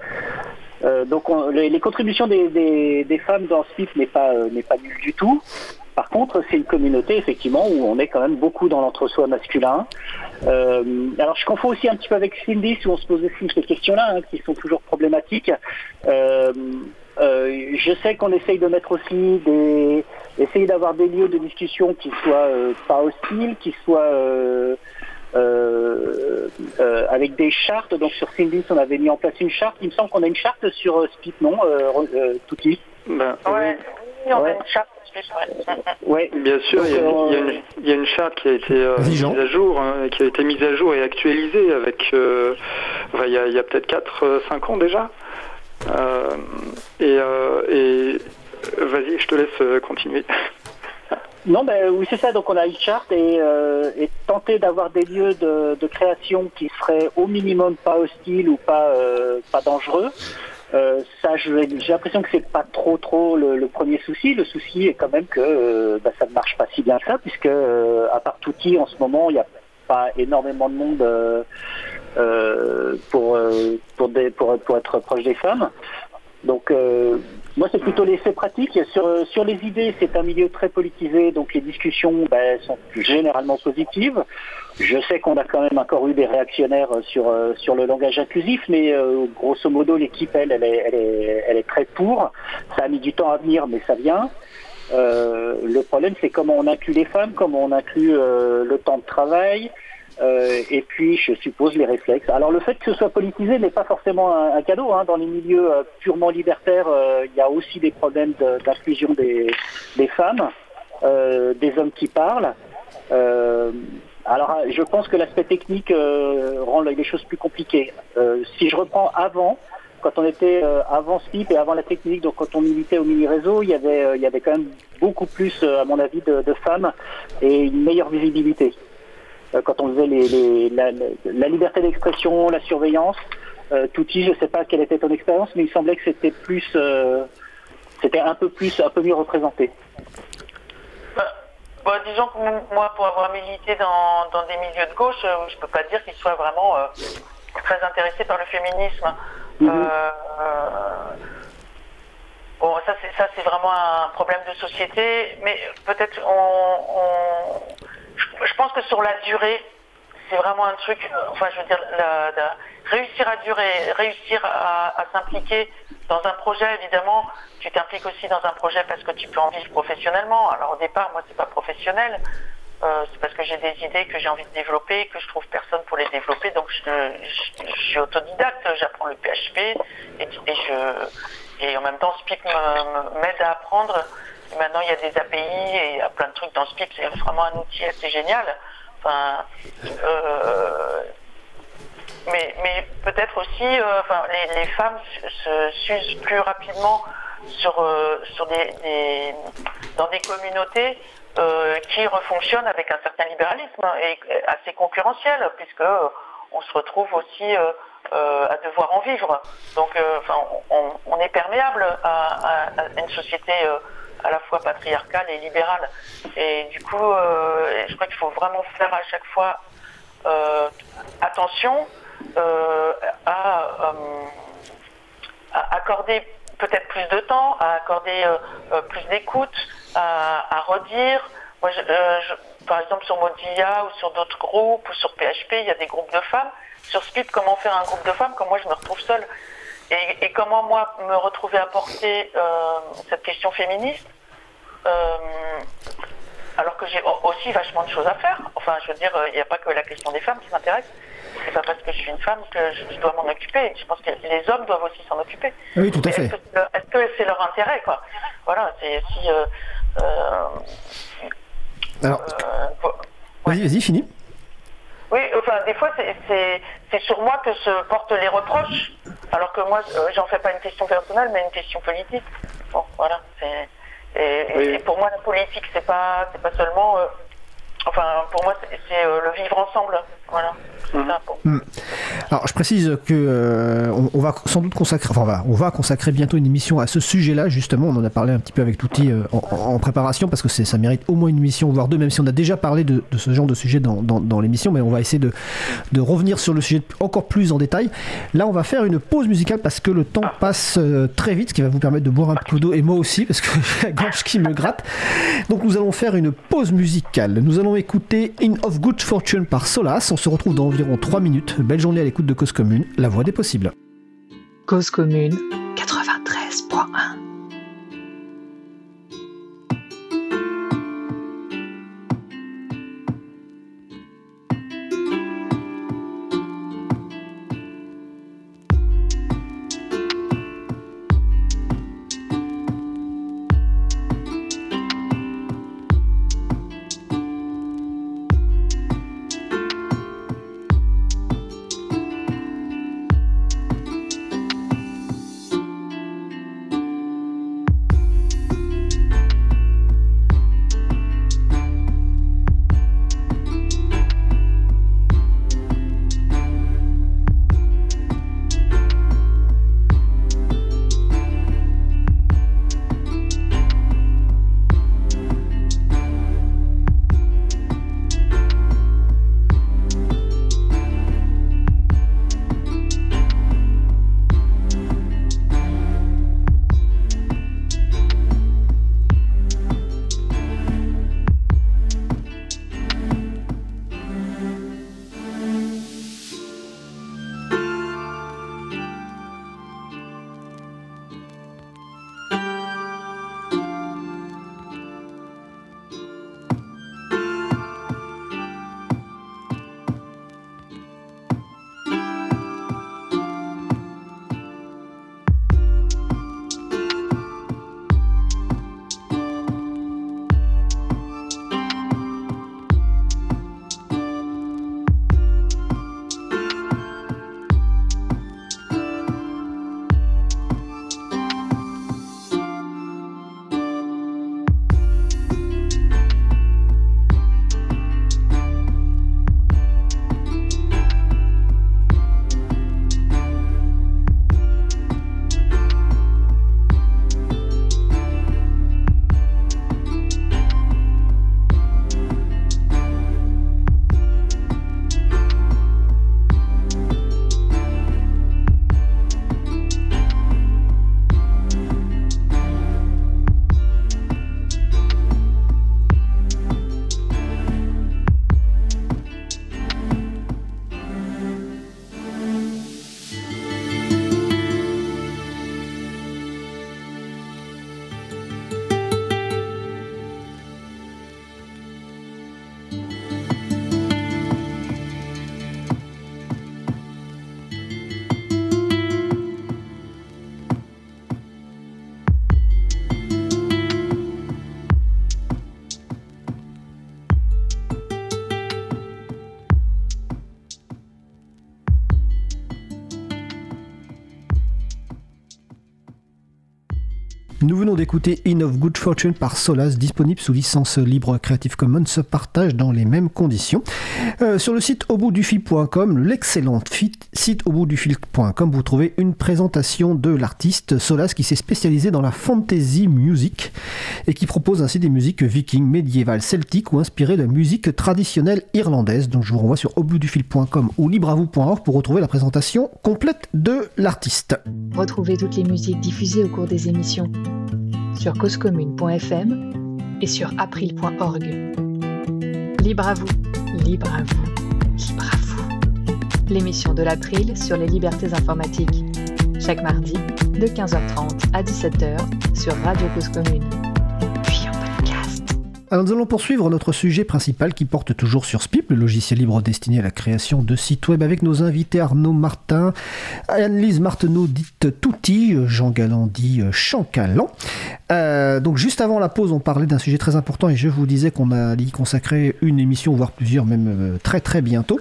Euh, donc les, contributions des, des, femmes dans ce n'est pas, n'est pas nul du tout. Par contre, c'est une communauté effectivement où on est quand même beaucoup dans l'entre-soi masculin. alors je confonds aussi un petit peu avec Cindy, où on se pose aussi ces questions-là, hein, qui sont toujours problématiques. Euh, je sais qu'on essaye de mettre aussi des, essayer d'avoir des lieux de discussion qui soient euh, pas hostiles, qui soient euh, avec des chartes. Donc sur Sindis, on avait mis en place une charte. Il me semble qu'on a une charte sur Spit, non, Touti ben, ouais. Oui, on a une charte. Ouais. Bien sûr, il, y a, une, charte qui a été mise à jour, hein, qui a été mise à jour et actualisée avec, il y a, a peut-être 4-5 ans déjà. Euh, et, euh, et vas-y, je te laisse euh, continuer. Non, ben oui, c'est ça. Donc, on a une charte et, tenter d'avoir des lieux de, création qui seraient au minimum pas hostiles ou pas pas dangereux. ça, j'ai l'impression que c'est pas trop trop le, premier souci. Le souci est quand même que ben, ça ne marche pas si bien que ça, puisque à part Touti, en ce moment, il n'y a pas énormément de monde euh, pour, euh, pour, pour, être proche des femmes. Donc euh, moi c'est plutôt l'effet pratique. Sur, sur les idées, c'est un milieu très politisé, donc les discussions ben, sont généralement positives. Je sais qu'on a quand même encore eu des réactionnaires sur, sur le langage inclusif, mais grosso modo l'équipe elle, elle, est, elle est très pour. Ça a mis du temps à venir, mais ça vient. le problème c'est comment on inclut les femmes, comment on inclut le temps de travail, euh, et puis, je suppose, les réflexes. Alors, le fait que ce soit politisé n'est pas forcément un, cadeau. Hein. Dans les milieux euh, purement libertaires, euh, il y a aussi des problèmes d'inclusion des, femmes, des hommes qui parlent. alors, je pense que l'aspect technique rend les choses plus compliquées. si je reprends avant, quand on était avant SPIP et avant la technique, donc quand on militait au mini-réseau, il y avait, il y avait quand même beaucoup plus, à mon avis, de femmes et une meilleure visibilité. Euh, quand on faisait les, la, liberté d'expression, la surveillance. Euh, Touti, je ne sais pas quelle était ton expérience, mais il semblait que c'était plus, euh, c'était un peu plus, un peu mieux représenté. Bah, bah, disons que moi, pour avoir milité dans, dans des milieux de gauche, je ne peux pas dire qu'ils soient vraiment très intéressés par le féminisme. Mhm. Bon, ça c'est ça c'est vraiment un problème de société, mais peut-être on, je pense que sur la durée, c'est vraiment un truc, enfin je veux dire, réussir à durer, réussir à, s'impliquer dans un projet, évidemment, tu t'impliques aussi dans un projet parce que tu peux en vivre professionnellement. Alors au départ, moi c'est pas professionnel, euh, c'est parce que j'ai des idées que j'ai envie de développer, que je trouve personne pour les développer, donc je, suis autodidacte, j'apprends le PHP et, je, et en même temps Speak m'aide à apprendre Maintenant, il y a des API et il y a plein de trucs dans Speak. C'est vraiment un outil assez génial. Enfin, euh, mais, mais peut-être aussi, euh, enfin, les, femmes s'usent plus rapidement sur, euh, sur des, dans des communautés qui refonctionnent avec un certain libéralisme et assez concurrentiel, puisque on se retrouve aussi à devoir en vivre. Donc, enfin, on, est perméable à, une société à la fois patriarcale et libérale. Et du coup, je crois qu'il faut vraiment faire à chaque fois attention à, accorder peut-être plus de temps, à accorder plus d'écoute, à, redire. Moi, par exemple, sur Modia ou sur d'autres groupes ou sur PHP, il y a des groupes de femmes. Sur Speed, comment faire un groupe de femmes Comme moi, je me retrouve seule. Et, comment, moi, me retrouver à porter euh, cette question féministe euh, alors que j'ai aussi vachement de choses à faire. Enfin, je veux dire, il n'y a pas que la question des femmes qui m'intéresse. C'est pas parce que je suis une femme que je, dois m'en occuper. Je pense que les hommes doivent aussi s'en occuper. Oui, tout à fait. Est-ce que c'est leur intérêt, quoi? Voilà, c'est si. Euh, alors, vas-y, vas-y, fini. Oui, enfin, des fois, c'est sur moi que se portent les reproches, alors que moi, euh, j'en fais pas une question personnelle, mais une question politique. Bon, voilà. Et, et, pour moi, la politique, c'est pas, pas seulement. Euh, enfin, pour moi, c'est le vivre ensemble. Voilà. Hmm. Alors, je précise que euh, on, va sans doute consacrer, enfin, on va, on va consacrer bientôt une émission à ce sujet-là. Justement, on en a parlé un petit peu avec Touti euh, en, préparation parce que ça mérite au moins une émission, voire deux, même si on a déjà parlé de, ce genre de sujet dans, l'émission. Mais on va essayer de, de, revenir sur le sujet encore plus en détail. Là, on va faire une pause musicale parce que le temps passe euh, très vite, ce qui va vous permettre de boire un peu d'eau et moi aussi parce que j'ai la gorge qui me gratte. Donc, nous allons faire une pause musicale. Nous allons écouter In of Good Fortune par Solas. On se retrouve dans environ 3 minutes. Belle journée à l'écoute de Cause Commune, la voix des possibles. Cause Commune 93.1 Nous venons d'écouter In of Good Fortune par Solas, disponible sous licence libre Creative Commons, se partage dans les mêmes conditions. Euh, sur le site auboutdufil.com, l'excellent site auboutdufil.com, vous trouvez une présentation de l'artiste Solas qui s'est spécialisé dans la fantasy music et qui propose ainsi des musiques vikings, médiévales, celtiques ou inspirées de musique traditionnelle irlandaise. Donc je vous renvoie sur auboutdufil.com ou libravou.org pour retrouver la présentation complète de l'artiste. Retrouvez toutes les musiques diffusées au cours des émissions sur causecommune.fm et sur april.org. Libre à vous, libre à vous, libre à vous. L'émission de l'April sur les libertés informatiques. Chaque mardi, de 15h30 à 17h sur Radio Cause Commune. Alors nous allons poursuivre notre sujet principal qui porte toujours sur SPIP, le logiciel libre destiné à la création de sites web avec nos invités Arnaud Martin, Anne-Lise Marteneau dite Touti, Jean Galland dit Chancalan. Euh, donc juste avant la pause, on parlait d'un sujet très important et je vous disais qu'on a y consacré une émission, voire plusieurs même euh, très très bientôt.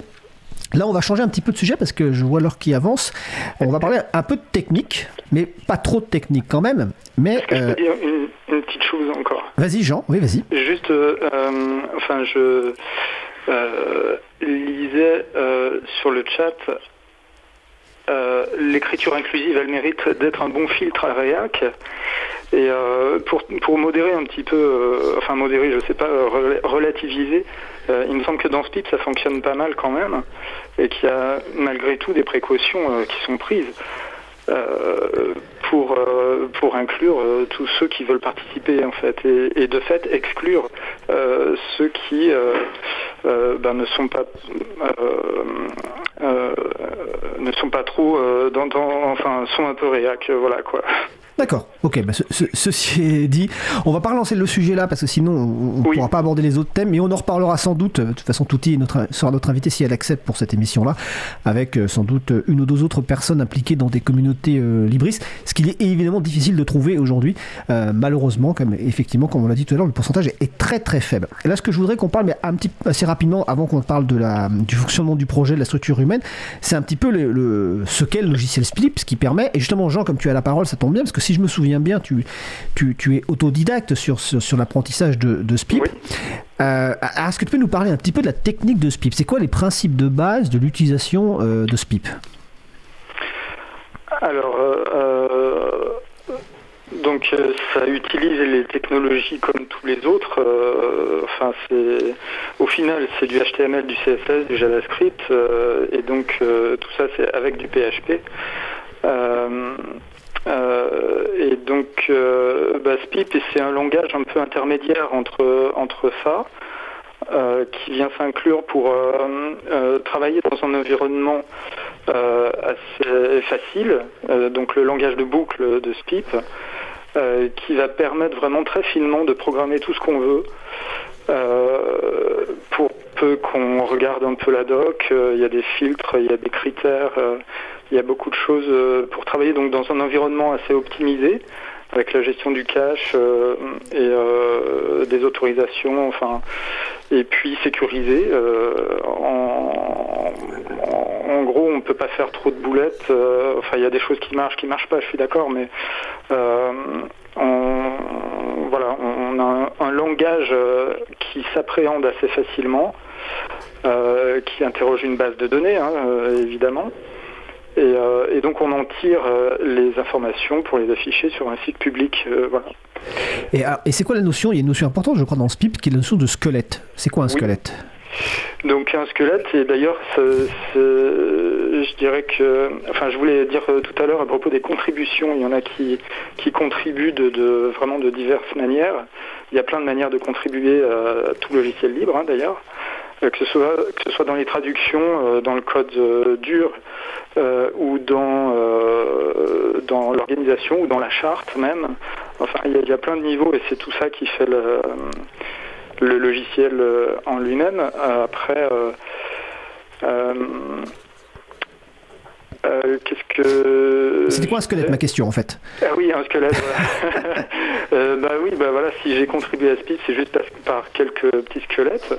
Là, on va changer un petit peu de sujet parce que je vois l'heure qui avance. On va parler un peu de technique, mais pas trop de technique quand même. Mais je peux dire une, une, petite chose encore? Vas-y, Jean. Oui, vas-y. Juste, euh, enfin, je euh, lisais euh, sur le chat. L'écriture inclusive, elle mérite d'être un bon filtre à React. Et pour, pour modérer un petit peu, enfin modérer, je sais pas, relativiser, euh, il me semble que dans ce ça fonctionne pas mal quand même, et qu'il y a malgré tout des précautions euh, qui sont prises. Euh, pour, pour inclure tous ceux qui veulent participer en fait et, de fait exclure ceux qui ben, ne sont pas ne sont pas trop dans, enfin sont un peu réac voilà quoi D'accord, ok, bah, ceci est dit. On va pas relancer le sujet là parce que sinon on ne pourra pas aborder les autres thèmes, mais on en reparlera sans doute. De toute façon, Touti notre, sera notre invité si elle accepte pour cette émission-là, avec euh, sans doute une ou deux autres personnes impliquées dans des communautés euh, libristes, ce qu'il est évidemment difficile de trouver aujourd'hui, euh, malheureusement, comme effectivement, comme on l'a dit tout à l'heure, le pourcentage est, très très faible. Et là, ce que je voudrais qu'on parle, mais un petit, assez rapidement, avant qu'on parle de la, du fonctionnement du projet, de la structure humaine, c'est un petit peu le, ce qu'est le logiciel Split, ce qui permet, et justement, Jean, comme tu as la parole, ça tombe bien, parce que si je me souviens bien, tu, tu, es autodidacte sur, sur, l'apprentissage de, de SPIP. Euh, est-ce que tu peux nous parler un petit peu de la technique de SPIP? C'est quoi les principes de base de l'utilisation euh, de SPIP? Alors, euh, donc ça utilise les technologies comme tous les autres. enfin, c'est au final c'est du HTML, du CSS, du JavaScript, et donc tout ça c'est avec du PHP. Euh, et donc, euh, bah, SPIP, c'est un langage un peu intermédiaire entre, entre ça, euh, qui vient s'inclure pour travailler dans un environnement assez facile, donc le langage de boucle de SPIP, qui va permettre vraiment très finement de programmer tout ce qu'on veut. pour peu qu'on regarde un peu la doc, il y a des filtres, il y a des critères, il y a beaucoup de choses euh, pour travailler donc dans un environnement assez optimisé avec la gestion du cache euh, et euh, des autorisations, enfin, et puis sécurisé. En, en, gros, on ne peut pas faire trop de boulettes. enfin, il y a des choses qui marchent, qui marchent pas. Je suis d'accord, mais on, voilà, on a un, langage qui s'appréhende assez facilement, qui interroge une base de données, hein, évidemment. Euh, et, donc on en tire euh, les informations pour les afficher sur un site public. Euh, voilà. Et, et c'est quoi la notion? Il y a une notion importante, je crois, dans SPIP, qui est la notion de squelette. C'est quoi un squelette? Donc un squelette, et d'ailleurs, je dirais que, enfin, je voulais dire tout à l'heure à propos des contributions, il y en a qui, qui contribuent de, vraiment de diverses manières. Il y a plein de manières de contribuer à tout logiciel libre, hein, d'ailleurs. Que ce, soit, que ce soit dans les traductions, dans le code dur, euh, ou dans, euh, dans l'organisation ou dans la charte même. Enfin, il y, a plein de niveaux et c'est tout ça qui fait le, le logiciel euh, en lui-même. Après, qu'est-ce que. C'était quoi un squelette, ma question en fait? Ah oui, un squelette. bah oui, bah voilà, si j'ai contribué à ce c'est juste par quelques petits squelettes.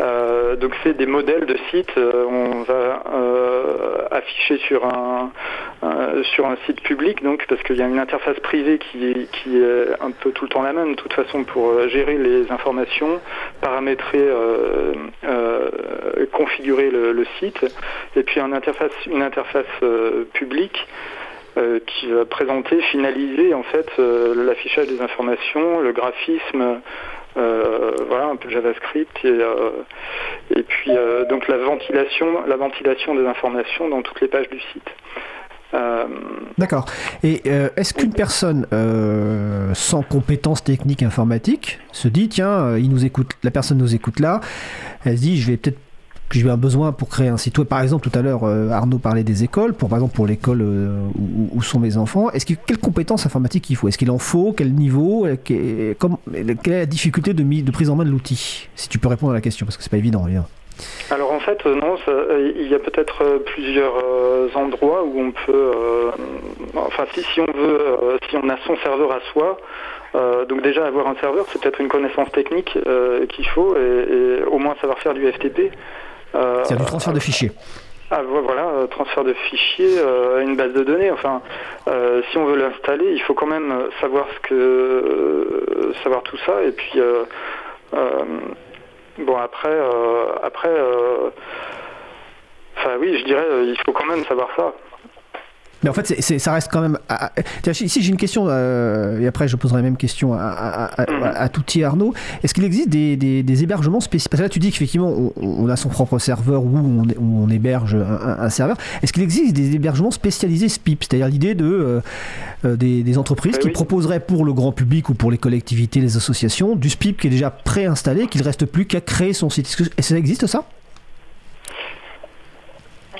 Euh, donc c'est des modèles de sites. Euh, on va euh, afficher sur un sur un site public, donc parce qu'il y a une interface privée qui qui est un peu tout le temps la même, de toute façon pour gérer les informations, paramétrer, configurer le, site, et puis une interface une interface publique qui va présenter, finaliser en fait l'affichage des informations, le graphisme, voilà un peu JavaScript et, et puis donc la ventilation, la ventilation des informations dans toutes les pages du site. D'accord. Et est-ce qu'une personne sans compétences techniques informatiques se dit tiens, il nous écoute, la personne nous écoute là, elle se dit je vais peut-être j'ai eu un besoin pour créer un site web. Par exemple, tout à l'heure, euh, Arnaud parlait des écoles. Pour, par exemple, pour l'école euh, où, sont mes enfants, est-ce qu'il quelles compétences informatiques il faut? Est-ce qu'il en faut? Quel niveau? Quelle est la difficulté de, prise en main de l'outil? Si tu peux répondre à la question, parce que c'est pas évident. Bien. Alors en fait, euh, non, il y a peut-être plusieurs endroits où on peut, enfin si, si on veut, si on a son serveur à soi, donc déjà avoir un serveur, c'est peut-être une connaissance technique qu'il faut et, au moins savoir faire du FTP. C'est du transfert de fichiers. Ah, voilà, euh, transfert de fichiers à une base de données. Enfin, euh, si on veut l'installer, il faut quand même savoir ce que savoir tout ça. Et puis, euh, bon, après, après, enfin oui, je dirais, il faut quand même savoir ça. Mais en fait, ça reste quand même. ici, j'ai une question, euh, et après, je poserai la même question à, à, Touti Arnaud. Est-ce qu'il existe des, hébergements spécifiques? Parce que là, tu dis qu'effectivement, on, a son propre serveur où on, on héberge un, serveur. Est-ce qu'il existe des hébergements spécialisés SPIP C'est-à-dire l'idée de, euh, euh, des, entreprises qui proposeraient pour le grand public ou pour les collectivités, les associations, du SPIP qui est déjà préinstallé, qu'il ne reste plus qu'à créer son site Est-ce que ça existe ça?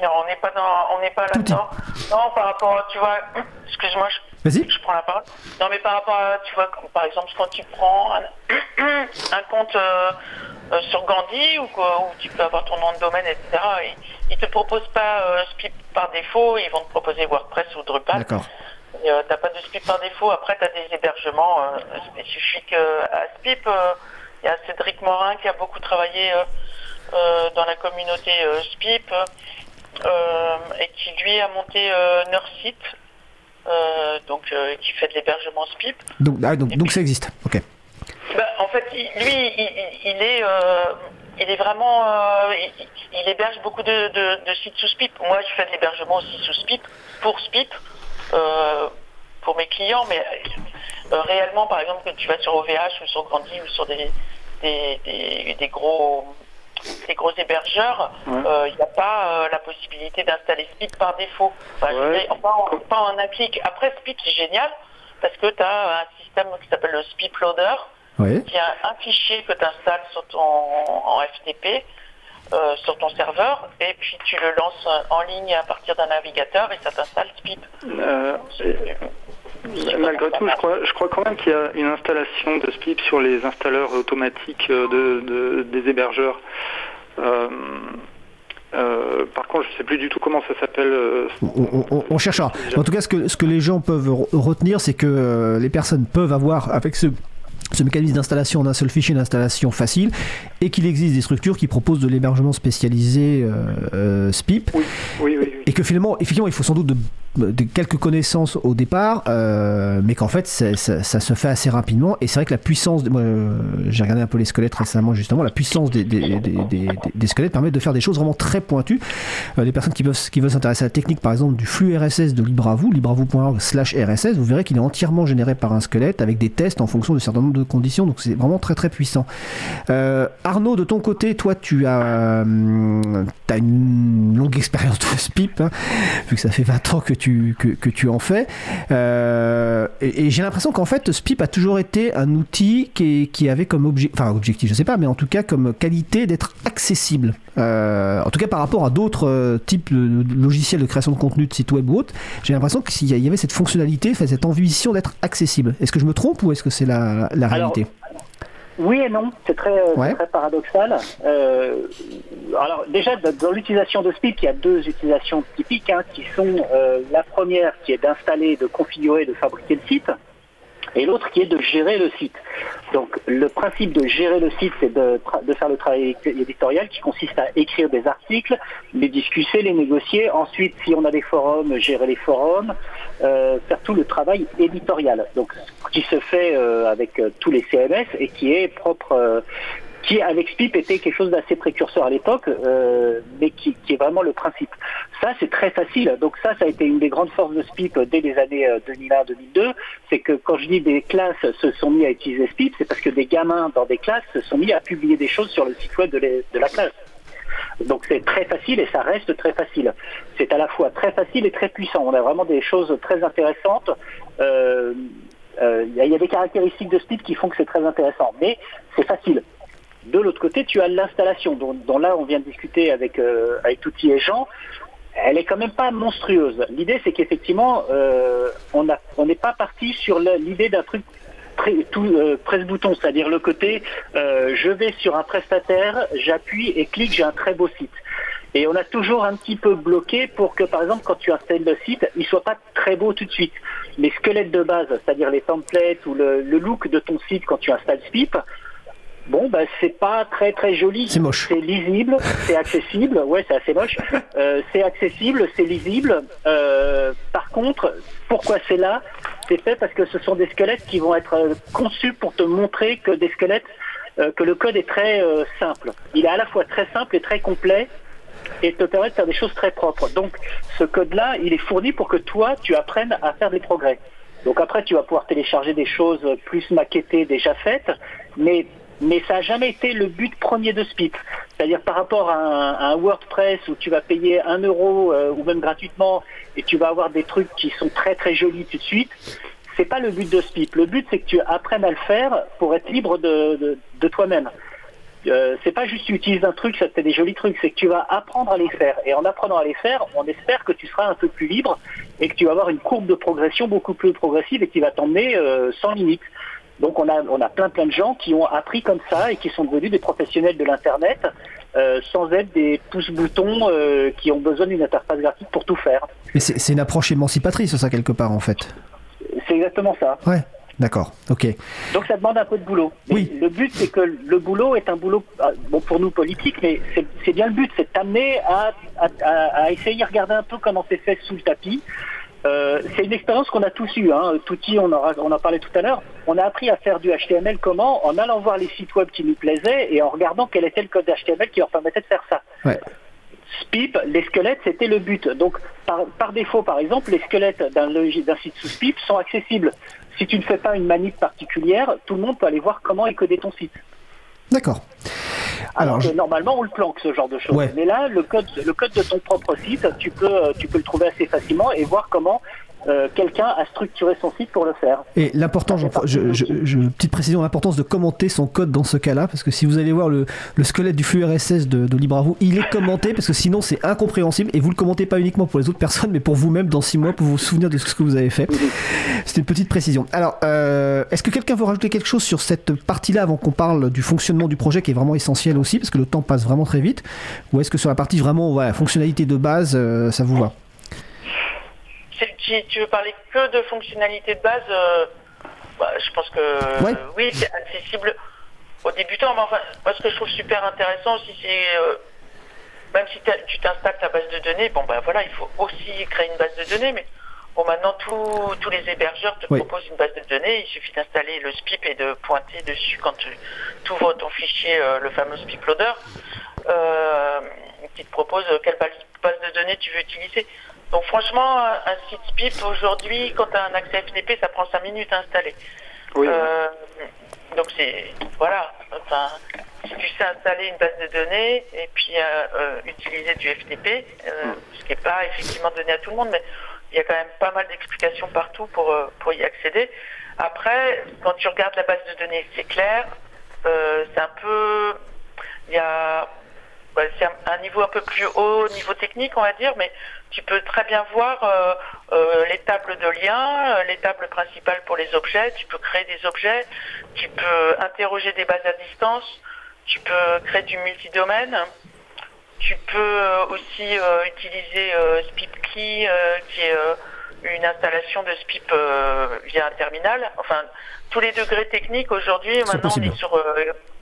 On n'est pas dans, on n'est pas là-dedans. Non, par rapport, tu vois, excuse-moi, je, je, prends la parole. Non, mais par rapport à, tu vois, par exemple, quand tu prends un, compte euh, euh, sur Gandhi ou quoi, où tu peux avoir ton nom de domaine, etc. Ils, ne te proposent pas euh, SPIP par défaut, ils vont te proposer WordPress ou Drupal. D'accord. Tu n'as pas de SPIP par défaut. Après, tu as des hébergements spécifiques à SPIP. Il y a Cédric Morin qui a beaucoup travaillé dans la communauté SPIP. Euh, et qui lui a monté euh, Nursit, euh, donc qui fait de l'hébergement SPIP. Donc, ah, donc, donc ça existe, ok. Bah, en fait, lui, il, est, il est vraiment, il, héberge beaucoup de, sites sous SPIP. Moi, je fais de l'hébergement aussi sous SPIP, pour SPIP, pour mes clients, mais réellement, par exemple, quand tu vas sur OVH ou sur Grandi ou sur des, des, des gros les gros hébergeurs, il n'y euh, a pas euh, la possibilité d'installer Speed par défaut. Enfin, pas, en, applique. Après, Speed, c'est génial parce que tu as un système qui s'appelle le Speed Loader, qui a un fichier que tu installes sur ton, en FTP. Euh, sur ton serveur et puis tu le lances en ligne à partir d'un navigateur et ça t'installe Speed. Malgré tout, je crois, je crois quand même qu'il y a une installation de SPIP sur les installeurs automatiques de, des hébergeurs. Euh, euh, par contre, je ne sais plus du tout comment ça s'appelle. Euh, on, cherchera. En tout cas, ce que, ce que les gens peuvent retenir, c'est que les personnes peuvent avoir, avec ce ce mécanisme d'installation en un seul fichier d'installation facile et qu'il existe des structures qui proposent de l'hébergement spécialisé SPIP oui, oui, oui, et que finalement effectivement il faut sans doute quelques connaissances au départ, euh, mais qu'en fait ça, se fait assez rapidement. Et c'est vrai que la puissance, moi j'ai regardé un peu les squelettes récemment justement, la puissance des, squelettes permet de faire des choses vraiment très pointues. Euh, les personnes qui veulent, s'intéresser à la technique par exemple du flux RSS de LibreAvou, libreavou.org slash RSS, vous verrez qu'il est entièrement généré par un squelette avec des tests en fonction de certain nombre de conditions, donc c'est vraiment très très puissant. Euh, Arnaud, de ton côté, toi tu as, as une longue expérience de SPIP, hein, vu que ça fait 20 ans que tu que, tu en fais. Euh, et, j'ai l'impression qu'en fait, Spip a toujours été un outil qui, qui avait comme objectif, enfin objectif, je sais pas, mais en tout cas comme qualité d'être accessible. Euh, en tout cas par rapport à d'autres euh, types de logiciels de création de contenu de site web ou autre, j'ai l'impression qu'il y avait cette fonctionnalité, cette ambition d'être accessible. Est-ce que je me trompe ou est-ce que c'est la, réalité? Oui et non, c'est très, euh, très, paradoxal. Euh, alors déjà, dans l'utilisation de Speed, il y a deux utilisations typiques, hein, qui sont euh, la première qui est d'installer, de configurer, de fabriquer le site. Et l'autre qui est de gérer le site. Donc le principe de gérer le site, c'est de, faire le travail éditorial qui consiste à écrire des articles, les discuter, les négocier. Ensuite, si on a des forums, gérer les forums, euh, faire tout le travail éditorial. Donc qui se fait euh, avec euh, tous les CMS et qui est propre qui avec SPIP était quelque chose d'assez précurseur à l'époque, euh, mais qui, est vraiment le principe. Ça, c'est très facile. Donc ça, ça a été une des grandes forces de SPIP dès les années 2001-2002. Euh, c'est que quand je dis des classes se sont mis à utiliser SPIP, c'est parce que des gamins dans des classes se sont mis à publier des choses sur le site web de, la classe. Donc c'est très facile et ça reste très facile. C'est à la fois très facile et très puissant. On a vraiment des choses très intéressantes. Euh, il y, a des caractéristiques de SPIP qui font que c'est très intéressant, mais c'est facile. De l'autre côté, tu as l'installation, dont, là on vient de discuter avec, euh, et Jean. Elle est quand même pas monstrueuse. L'idée, c'est qu'effectivement, euh, on n'est pas parti sur l'idée d'un truc euh, presse-bouton, c'est-à-dire le côté je vais sur un prestataire, j'appuie et clique, j'ai un très beau site. Et on a toujours un petit peu bloqué pour que, par exemple, quand tu installes le site, il soit pas très beau tout de suite. Les squelettes de base, c'est-à-dire les templates ou le, le, look de ton site quand tu installes Spip, Bon, ben c'est pas très très joli. C'est moche. C'est lisible, c'est accessible. Ouais, c'est assez moche. Euh, c'est accessible, c'est lisible. Euh, par contre, pourquoi c'est là? C'est fait parce que ce sont des squelettes qui vont être euh, conçus pour te montrer que des squelettes, que le code est très simple. Il est à la fois très simple et très complet et te permet de faire des choses très propres. Donc, ce code-là, il est fourni pour que toi, tu apprennes à faire des progrès. Donc après, tu vas pouvoir télécharger des choses plus maquettées déjà faites, mais mais ça n'a jamais été le but premier de SPIP. C'est-à-dire par rapport à un, WordPress où tu vas payer un euro euh, ou même gratuitement et tu vas avoir des trucs qui sont très très jolis tout de suite, c'est pas le but de SPIP. Le but c'est que tu apprennes à le faire pour être libre de, de, toi-même. Euh, c'est pas juste tu utilises un truc, ça te fait des jolis trucs, c'est que tu vas apprendre à les faire. Et en apprenant à les faire, on espère que tu seras un peu plus libre et que tu vas avoir une courbe de progression beaucoup plus progressive et qui va t'emmener euh, sans limite. Donc on a, on a plein plein de gens qui ont appris comme ça et qui sont devenus des professionnels de l'Internet euh, sans être des pouces-boutons euh, qui ont besoin d'une interface graphique pour tout faire. Mais c'est une approche émancipatrice ça quelque part en fait. C'est exactement ça. Ouais. D'accord, ok. Donc ça demande un peu de boulot. oui. Le but, c'est que le boulot est un boulot, ah, bon pour nous politique, mais c'est bien le but, c'est d'amener à, à, à, essayer de regarder un peu comment c'est fait sous le tapis, euh, c'est une expérience qu'on a tous eue. Hein. Touti, on, on en parlait tout à l'heure. On a appris à faire du HTML comment En allant voir les sites web qui nous plaisaient et en regardant quel était le code HTML qui leur permettait de faire ça. Ouais. SPIP, les squelettes, c'était le but. Donc, par, défaut, par exemple, les squelettes d'un site sous SPIP sont accessibles. Si tu ne fais pas une manip particulière, tout le monde peut aller voir comment est codé ton site. D'accord. Alors, normalement, on le planque ce genre de choses. Mais là, le code, le code de ton propre site, tu peux, euh, tu peux le trouver assez facilement et voir comment euh, quelqu'un a structuré son site pour le faire. Et l'important, je, je, petite précision, l'importance de commenter son code dans ce cas-là, parce que si vous allez voir le, squelette du flux RSS de, de LibreAvo, il est commenté, parce que sinon c'est incompréhensible, et vous le commentez pas uniquement pour les autres personnes, mais pour vous-même dans six mois, pour vous souvenir de ce que vous avez fait. C'est une petite précision. Alors, euh, est-ce que quelqu'un veut rajouter quelque chose sur cette partie-là avant qu'on parle du fonctionnement du projet, qui est vraiment essentiel aussi, parce que le temps passe vraiment très vite, ou est-ce que sur la partie vraiment ouais, fonctionnalité de base, euh, ça vous va? Si tu veux parler que de fonctionnalités de base, euh, bah, je pense que oui, c'est accessible aux débutants. Mais enfin, moi, ce que je trouve super intéressant aussi, c'est euh, même si tu t'installes ta base de données, bon ben voilà, il faut aussi créer une base de données, mais bon maintenant tous les hébergeurs te proposent une base de données, il suffit d'installer le SPIP et de pointer dessus quand tu ouvres ton fichier, euh, le fameux SPIP loader, qui te propose quelle base de données tu veux utiliser. Donc franchement, un site SPIP aujourd'hui, quand tu as un accès FTP, ça prend 5 minutes à installer. Euh, donc c'est voilà. Enfin, si tu sais installer une base de données et puis euh, euh, utiliser du FTP, hmm. ce qui n'est pas effectivement donné à tout le monde, mais il y a quand même pas mal d'explications partout pour, pour y accéder. Après, quand tu regardes la base de données, c'est clair. c'est un peu. Il y a c'est un, niveau un peu plus haut, niveau technique, on va dire, mais tu peux très bien voir euh, euh, les tables de liens, euh, les tables principales pour les objets, tu peux créer des objets, tu peux interroger des bases à distance, tu peux créer du multidomaine, tu peux aussi utiliser SpipKey, qui est une installation de SPIP via un terminal. Enfin, tous les degrés techniques aujourd'hui, maintenant on est sur,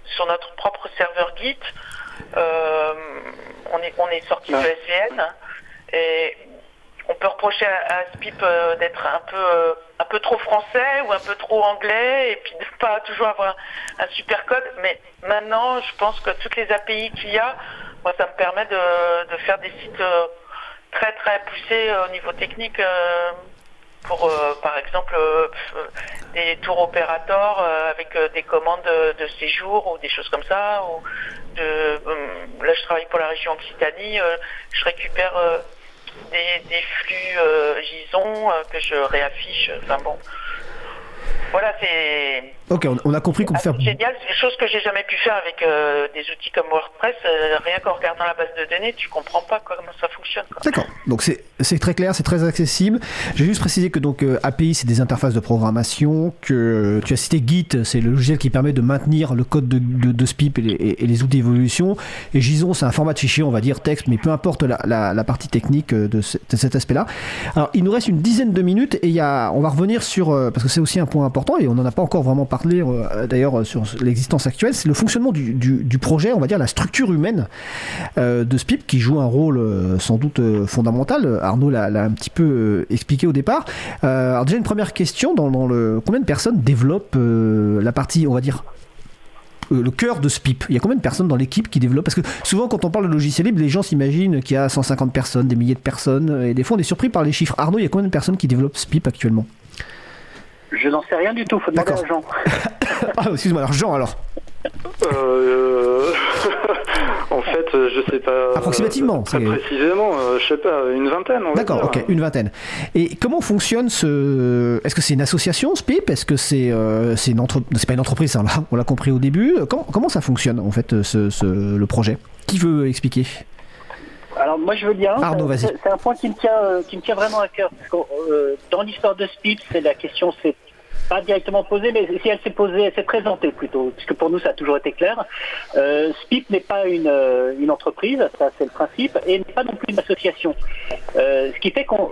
sur notre propre serveur Git. On est, on est sorti de SVN et on peut reprocher à, SPIP d'être un peu un peu trop français ou un peu trop anglais et puis de pas toujours avoir un super code. Mais maintenant, je pense que toutes les API qu'il y a, moi, ça me permet de, faire des sites euh, très très poussés euh, au niveau technique. Euh, pour par exemple des tours opérateurs avec des commandes de, séjour ou des choses comme ça ou de là je travaille pour la région Occitanie je récupère des, flux euh, euh, que je réaffiche. Enfin bon. Voilà, c'est. Ok, on, a compris qu'on peut faire. Génial, c'est des choses que j'ai jamais pu faire avec euh, des outils comme WordPress. Euh, rien qu'en regardant la base de données, tu comprends pas comment ça fonctionne. D'accord. Donc c'est très clair, c'est très accessible. J'ai juste précisé que donc euh, API c'est des interfaces de programmation. Que tu as cité Git, c'est le logiciel qui permet de maintenir le code de, de, SPIP et les, outils d'évolution. Et JSON, c'est un format de fichier, on va dire texte, mais peu importe la, la, partie technique de, cet aspect-là. Alors il nous reste une dizaine de minutes et il y a, on va revenir sur parce que c'est aussi un point important et on n'en a pas encore vraiment parlé euh, d'ailleurs sur l'existence actuelle, c'est le fonctionnement du, projet, on va dire la structure humaine euh, de SPIP qui joue un rôle euh, sans doute fondamental. Arnaud l'a un petit peu expliqué au départ. alors déjà une première question dans, le combien de personnes développent la partie, on va dire le cœur de SPIP? Il y a combien de personnes dans l'équipe qui développent? Parce que souvent, quand on parle de logiciel libre, les gens s'imaginent qu'il y a 150 personnes, des milliers de personnes, et des fois, on est surpris par les chiffres. Arnaud, il y a combien de personnes qui développent SPIP actuellement? Je n'en sais rien du tout, faut demander à Jean. ah, excuse-moi, alors Jean alors euh... en fait, je sais pas. Approximativement. Très précisément, euh, je sais pas, une vingtaine. D'accord, ok, une vingtaine. Et comment fonctionne ce. Est-ce que c'est une association, SPIP? Est-ce que c'est euh, c'est une entreprise C'est pas une entreprise, ça, on l'a compris au début. Comment, comment ça fonctionne, en fait, ce, ce, le projet? Qui veut expliquer? Alors moi je veux bien. vas-y. C'est un point qui me tient, euh, qui me tient vraiment à cœur. Euh, dans l'histoire de SPIP, c'est la question, c'est pas directement posée, mais si elle s'est posée, elle s'est présentée plutôt, puisque pour nous ça a toujours été clair. Euh, SPIP n'est pas une, une, entreprise, ça c'est le principe, et n'est pas non plus une association. ce qui fait qu'on,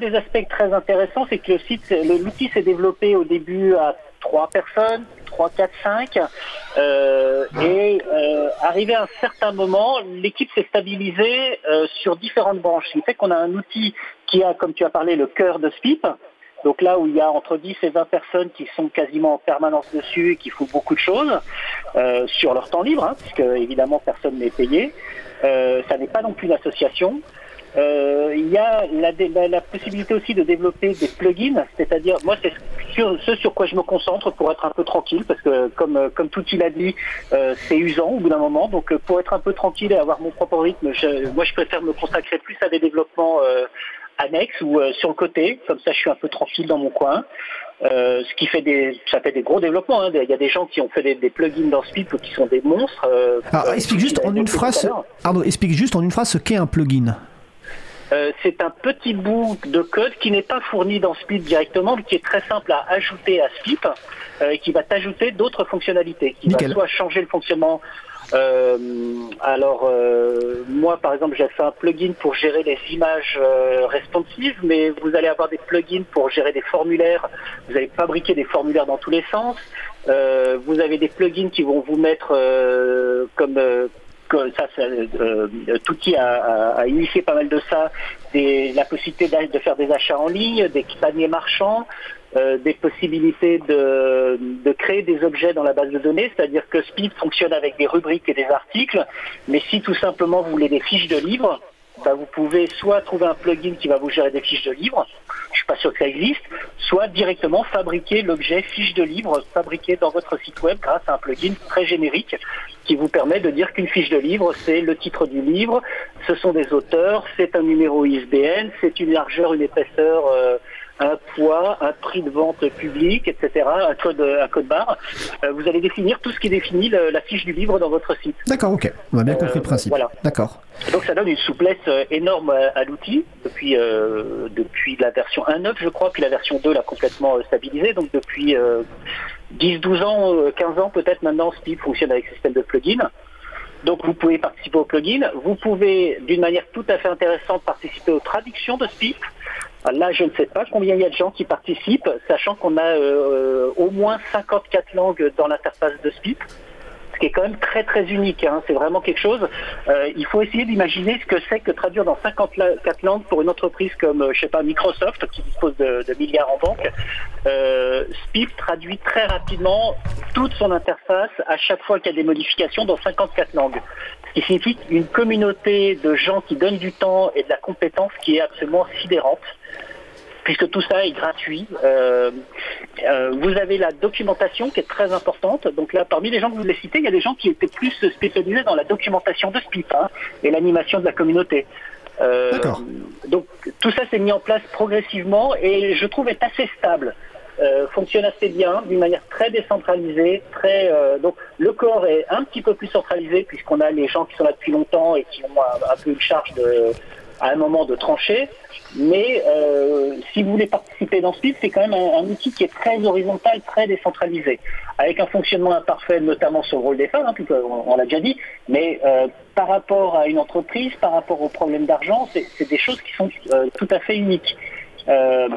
des aspects très intéressants, c'est que le site, l'outil s'est développé au début à trois personnes, 3, 4, 5. et euh, arrivé à un certain moment, l'équipe s'est stabilisée euh, sur différentes branches. Ce qui fait qu'on a un outil qui a, comme tu as parlé, le cœur de SPIP. Donc là où il y a entre 10 et 20 personnes qui sont quasiment en permanence dessus et qui font beaucoup de choses euh, sur leur temps libre, hein, puisque évidemment personne n'est payé. ça n'est pas non plus une association. Euh, il y a la, possibilité aussi de développer des plugins, c'est-à-dire, moi, c'est ce sur quoi je me concentre pour être un peu tranquille, parce que comme, comme tout il a dit, euh, c'est usant au bout d'un moment. Donc, euh, pour être un peu tranquille et avoir mon propre rythme, moi, je préfère me consacrer plus à des développements annexes ou sur le côté, comme ça, je suis un peu tranquille dans mon coin. ce qui fait des, ça fait des gros développements. Hein. Il y a des gens qui ont fait des, plugins dans Speed qui sont des monstres. Alors, explique juste en une phrase, Arnaud, explique juste en une phrase ce qu'est un plugin. Euh, c'est un petit bout de code qui n'est pas fourni dans Speed directement, mais qui est très simple à ajouter à Speed, euh, qui va t'ajouter d'autres fonctionnalités, qui va soit changer le fonctionnement. Euh, alors moi par exemple j'ai fait un plugin pour gérer les images responsives, mais vous allez avoir des plugins pour gérer des formulaires. Vous allez fabriquer des formulaires dans tous les sens. vous avez des plugins qui vont vous mettre comme ça, ça euh, Touti a, a, initié pas mal de ça, des, la possibilité de faire des achats en ligne, des paniers marchands, euh, des possibilités de, créer des objets dans la base de données, c'est-à-dire que Speed fonctionne avec des rubriques et des articles, mais si tout simplement vous voulez des fiches de livres, bah, vous pouvez soit trouver un plugin qui va vous gérer des fiches de livres, je suis pas sûr que ça existe, soit directement fabriquer l'objet fiche de livre fabriqué dans votre site web grâce à un plugin très générique qui vous permet de dire qu'une fiche de livre, c'est le titre du livre, ce sont des auteurs, c'est un numéro ISBN, c'est une largeur, une épaisseur. Euh, un poids, un prix de vente public, etc., un code, un code barre. Euh, vous allez définir tout ce qui définit la fiche du livre dans votre site. D'accord, ok. On a bien compris le euh, principe. Voilà. D'accord. Donc ça donne une souplesse euh, énorme à, l'outil depuis, depuis la version 1.9, je crois, puis la version 2 l'a complètement stabilisé. Donc depuis 10, 12 ans, 15 ans peut-être maintenant, Speed fonctionne avec système de plugin. Donc vous pouvez participer au plugin. Vous pouvez, d'une manière tout à fait intéressante, participer aux traductions de Speed. Ah, Là, je ne sais pas combien il y a de gens qui participent, sachant qu'on a euh, au moins 54 langues dans l'interface de SPIP, ce qui est quand même très très unique. hein. C'est vraiment quelque chose. Euh, il faut essayer d'imaginer ce que c'est que traduire dans 54 langues pour une entreprise comme, euh, je sais pas, Microsoft, qui dispose de, milliards en banque. Euh, SPIP traduit très rapidement toute son interface à chaque fois qu'il y a des modifications dans 54 langues. Ce qui signifie une communauté de gens qui donnent du temps et de la compétence qui est absolument sidérante puisque tout ça est gratuit. Euh, euh, vous avez la documentation qui est très importante. Donc là, parmi les gens que vous voulez citer, il y a des gens qui étaient plus spécialisés dans la documentation de SPIP hein, et l'animation de la communauté. Euh, D'accord. donc tout ça s'est mis en place progressivement et je trouve est assez stable. Euh, fonctionne assez bien, d'une manière très décentralisée, très donc le corps est un petit peu plus centralisé puisqu'on a les gens qui sont là depuis longtemps et qui ont un, un peu une charge de à un moment de trancher. Mais euh, si vous voulez participer dans ce livre, c'est quand même un, outil qui est très horizontal, très décentralisé, avec un fonctionnement imparfait, notamment sur le rôle des femmes, hein, on, l'a déjà dit, mais euh, par rapport à une entreprise, par rapport aux problèmes d'argent, c'est c'est des choses qui sont euh, tout à fait uniques. Euh.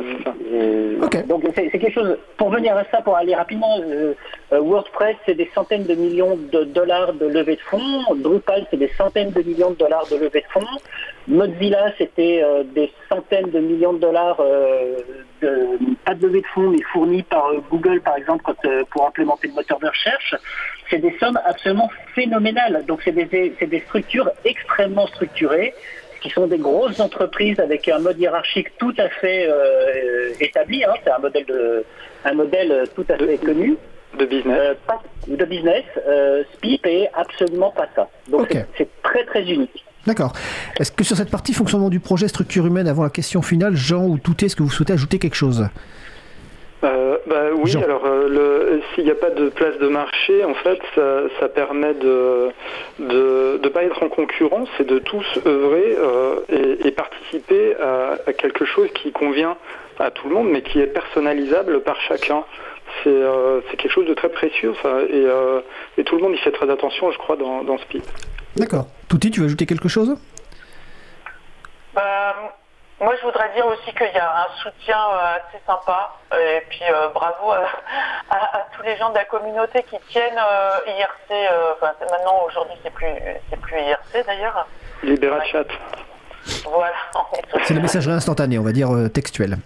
Donc c'est quelque chose. Pour venir à ça, pour aller rapidement, euh, euh, WordPress c'est des centaines de millions de dollars de levée de fonds. Drupal c'est des centaines de millions de dollars de levée de fonds. Mozilla c'était des centaines de millions de dollars, de, pas de levée de fonds, mais fournis par Google par exemple quand, pour implémenter le moteur de recherche. C'est des sommes absolument phénoménales. Donc c'est des, c'est des structures extrêmement structurées qui sont des grosses entreprises avec un mode hiérarchique tout à fait euh, établi. hein. C'est un modèle de, un modèle tout à fait connu de business. euh, pas- de business. Euh, SPIP est absolument pas ça. Donc c'est très très unique. D'accord. Est-ce que sur cette partie fonctionnement du projet structure humaine, avant la question finale, Jean ou Touté, est-ce que vous souhaitez ajouter quelque chose? Euh, bah oui, Jean. alors euh, le- s'il n'y a pas de place de marché, en fait, ça, ça permet de de ne pas être en concurrence et de tous œuvrer euh, et, et participer à, à quelque chose qui convient à tout le monde, mais qui est personnalisable par chacun. C'est euh, c'est quelque chose de très précieux, ça, et, euh, et tout le monde y fait très attention, je crois, dans, dans Speed. D'accord. Touté, tu veux ajouter quelque chose? Bah, moi, je voudrais dire aussi qu'il y a un soutien euh, assez sympa. Et puis, euh, bravo à, à- à tous les gens de la communauté qui tiennent euh, IRC. euh, Enfin, maintenant, aujourd'hui, c'est plus, c'est plus IRC d'ailleurs. Libéra Chat. Voilà. C'est la messagerie instantanée, on va dire euh, textuelle.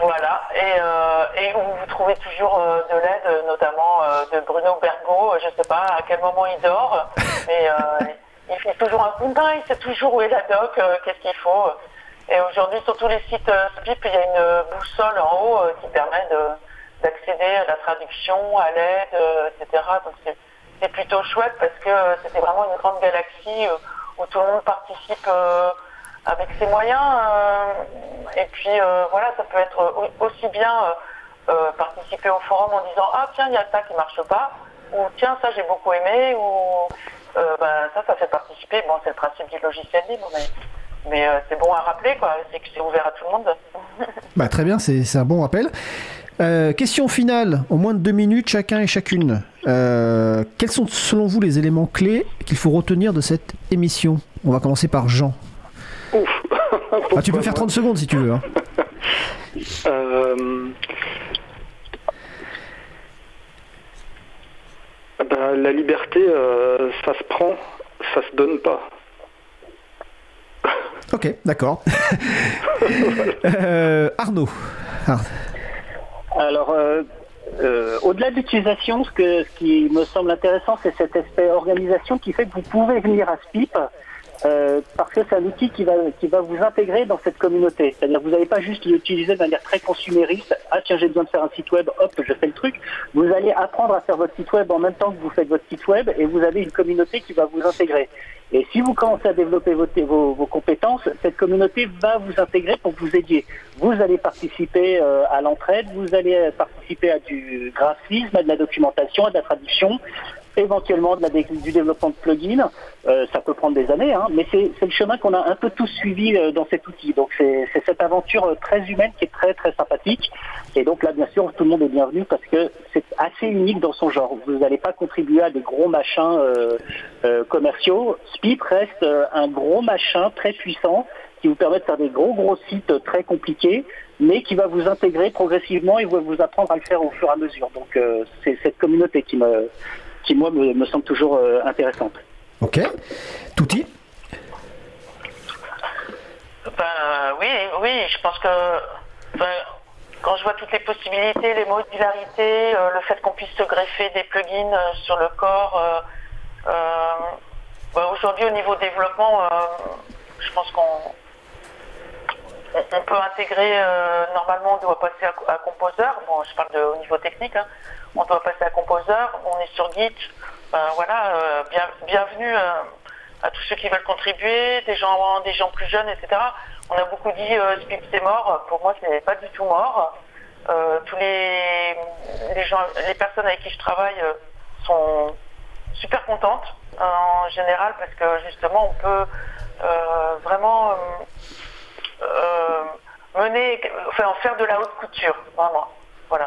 Voilà, et, euh, et où vous trouvez toujours euh, de l'aide, euh, notamment euh, de Bruno Bergot. Je sais pas à quel moment il dort, mais euh, il fait toujours un coup de main, il sait toujours où est la doc, euh, qu'est-ce qu'il faut. Et aujourd'hui, sur tous les sites euh, SPIP, il y a une boussole en haut euh, qui permet de- d'accéder à la traduction, à l'aide, euh, etc. Donc c'est plutôt chouette parce que euh, c'était vraiment une grande galaxie euh, où tout le monde participe euh, avec ses moyens. euh, et puis euh, voilà, ça peut être au- aussi bien euh, euh, participer au forum en disant ah tiens il y a ça qui marche pas ou tiens ça j'ai beaucoup aimé ou euh, ben, ça ça fait participer. Bon c'est le principe du logiciel libre mais mais euh, c'est bon à rappeler quoi, c'est que c'est ouvert à tout le monde. Bah, très bien, c'est c'est un bon rappel. Euh, question finale, en moins de deux minutes chacun et chacune. Euh, quels sont selon vous les éléments clés qu'il faut retenir de cette émission? On va commencer par Jean. Ouf Ah, tu peux faire 30 secondes si tu veux. hein. Euh, ben, la liberté, euh, ça se prend, ça se donne pas. Ok, d'accord. Euh, Arnaud. Alors, euh, euh, au-delà de l'utilisation, ce, ce qui me semble intéressant, c'est cet aspect organisation qui fait que vous pouvez venir à SPIP euh, parce que c'est un outil qui va, qui va vous intégrer dans cette communauté. C'est-à-dire vous n'allez pas juste l'utiliser de manière très consumériste. Ah tiens, j'ai besoin de faire un site web, hop, je fais le truc. Vous allez apprendre à faire votre site web en même temps que vous faites votre site web et vous avez une communauté qui va vous intégrer. Et si vous commencez à développer vos, vos, vos compétences, cette communauté va vous intégrer pour vous aidiez. Vous allez participer euh, à l'entraide, vous allez participer à du graphisme, à de la documentation, à de la traduction, éventuellement du développement de plugins. Euh, ça peut prendre des années, hein, mais c'est le chemin qu'on a un peu tous suivi euh, dans cet outil. Donc c'est cette aventure euh, très humaine qui est très très sympathique. Et donc là, bien sûr, tout le monde est bienvenu parce que c'est assez unique dans son genre. Vous n'allez pas contribuer à des gros machins commerciaux. Spip reste un gros machin très puissant qui vous permet de faire des gros gros sites très compliqués, mais qui va vous intégrer progressivement et va vous apprendre à le faire au fur et à mesure. Donc c'est cette communauté qui me, qui moi me, semble toujours euh, intéressante. Ok. Touti ben, oui, oui, je pense que quand je vois toutes les possibilités, les modularités, euh, le fait qu'on puisse se greffer des plugins sur le corps, ben, aujourd'hui au niveau développement, je pense qu'on on, peut intégrer, euh, normalement, on doit passer à, Composer. Bon, je parle de, au niveau technique. Hein. On doit passer à Composer. On est sur Git. Ben, voilà, euh, bienvenue euh, à tous ceux qui veulent contribuer, des gens, plus jeunes, etc. On a beaucoup dit Spip c'est mort. Pour moi, ce n'est pas du tout mort. tous les, les, gens, les personnes avec qui je travaille sont super contentes en général parce que justement, on peut vraiment euh, mener, enfin, faire de la haute couture, vraiment. Voilà,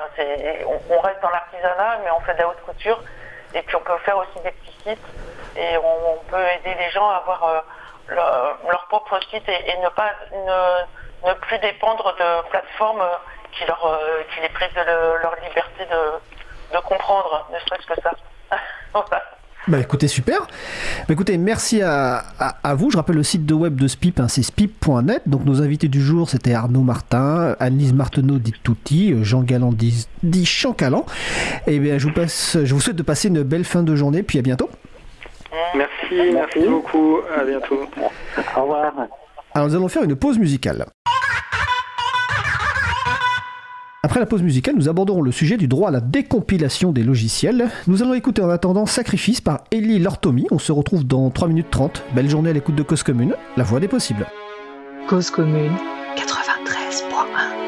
on, reste dans l'artisanat, mais on fait de la haute couture. Et puis on peut faire aussi des petits sites et on, peut aider les gens à avoir euh, leur, propre site et, ne plus dépendre de plateformes qui, euh, qui les privent de leur liberté de, comprendre, ne serait-ce que ça. Bah écoutez, super. Bah écoutez, merci à, vous. Je rappelle le site de web de Spip, hein, c'est spip.net. Donc nos invités du jour, c'était Arnaud Martin, Annelise Marteneau dit Touti, Jean Galland dit, dit Chancalan. Et eh bien je vous, passe, je vous souhaite de passer une belle fin de journée, puis à bientôt. Merci, merci beaucoup. À bientôt. Au revoir. Alors nous allons faire une pause musicale. Après la pause musicale, nous aborderons le sujet du droit à la décompilation des logiciels. Nous allons écouter en attendant Sacrifice par Ellie Lortomi. On se retrouve dans 3 minutes 30. Belle journée à l'écoute de Cause Commune, la voix des possibles. Cause Commune 93.1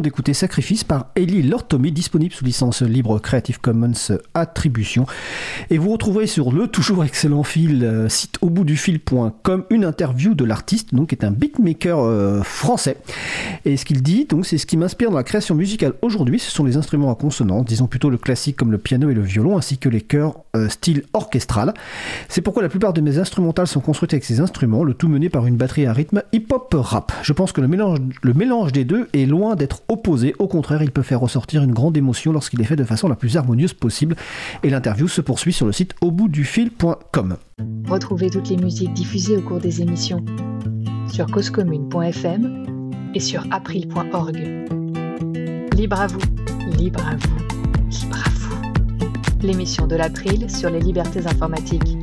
d'écouter Sacrifice par Ellie Lortomi, disponible sous licence libre Creative Commons Attribution. Et vous retrouverez sur le toujours excellent fil, euh, site au bout du fil.com, une interview de l'artiste, donc qui est un beatmaker euh, français. Et ce qu'il dit, donc, c'est ce qui m'inspire dans la création musicale aujourd'hui, ce sont les instruments à consonance, disons plutôt le classique comme le piano et le violon, ainsi que les chœurs euh, style orchestral. C'est pourquoi la plupart de mes instrumentales sont construites avec ces instruments, le tout mené par une batterie à rythme hip-hop rap. Je pense que le mélange, le mélange des deux est loin d'être opposé. Au contraire, il peut faire ressortir une grande émotion lorsqu'il est fait de façon la plus harmonieuse possible. Et l'interview se poursuit sur le site auboutdufil.com. Retrouvez toutes les musiques diffusées au cours des émissions sur causecommune.fm et sur april.org. Libre à vous, libre à vous, libre à vous. L'émission de l'April sur les libertés informatiques.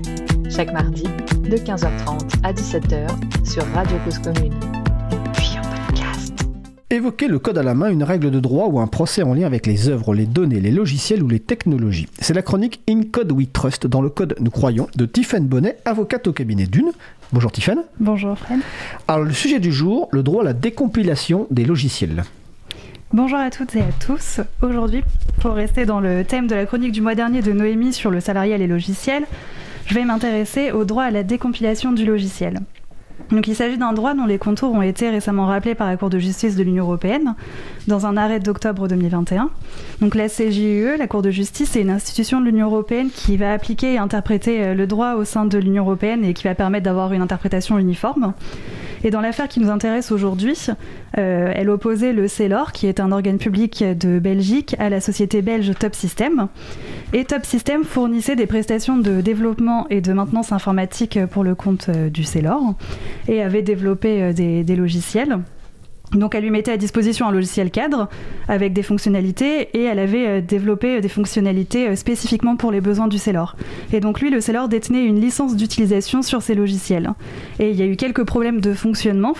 Chaque mardi, de 15h30 à 17h sur Radio Cause Commune. Évoquer le code à la main, une règle de droit ou un procès en lien avec les œuvres, les données, les logiciels ou les technologies. C'est la chronique In Code We Trust, dans le code nous croyons, de Tiffaine Bonnet, avocate au cabinet d'une. Bonjour Tiffaine. Bonjour Fred. Alors le sujet du jour, le droit à la décompilation des logiciels. Bonjour à toutes et à tous. Aujourd'hui, pour rester dans le thème de la chronique du mois dernier de Noémie sur le salarial et logiciel, je vais m'intéresser au droit à la décompilation du logiciel. Il s'agit d'un droit dont les contours ont été récemment rappelés par la Cour de justice de l'Union européenne dans un arrêt d'octobre 2021. Donc la CJUE, la Cour de justice, c'est une institution de l'Union européenne qui va appliquer et interpréter euh, le droit au sein de l'Union européenne et qui va permettre d'avoir une interprétation uniforme. Et dans l'affaire qui nous intéresse aujourd'hui, euh, elle opposait le CELOR, qui est un organe public de Belgique, à la société belge Top System. Et Top System fournissait des prestations de développement et de maintenance informatique pour le compte euh, du CELOR et avait développé euh, des logiciels. Donc elle lui mettait à disposition un logiciel cadre avec des fonctionnalités et elle avait euh, développé euh, des fonctionnalités euh, spécifiquement pour les besoins du Cellor. Et donc lui, le Cellor détenait une licence d'utilisation sur ces logiciels. Et il y a eu quelques problèmes de fonctionnement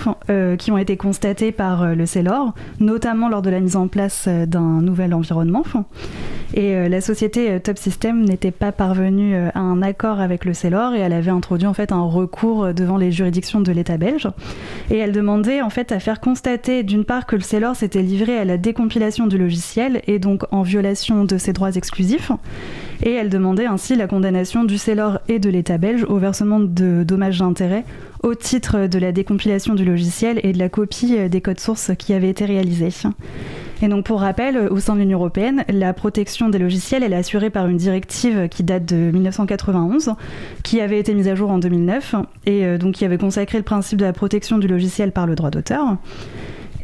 qui ont été constatés par le Cellor, notamment lors de la mise en place d'un nouvel environnement. Et la société Top System n'était pas parvenue à un accord avec le Cellor et elle avait introduit en fait un recours devant les juridictions de l'État belge. Et elle demandait en fait à faire constater d'une part que le seller s'était livré à la décompilation du logiciel et donc en violation de ses droits exclusifs. Et elle demandait ainsi la condamnation du seller et de l'État belge au versement de dommages d'intérêt au titre de la décompilation du logiciel et de la copie des codes sources qui avaient été réalisés. Et donc pour rappel, au sein de l'Union européenne, la protection des logiciels est assurée par une directive qui date de 1991, qui avait été mise à jour en 2009 et euh, donc qui avait consacré le principe de la protection du logiciel par le droit d'auteur.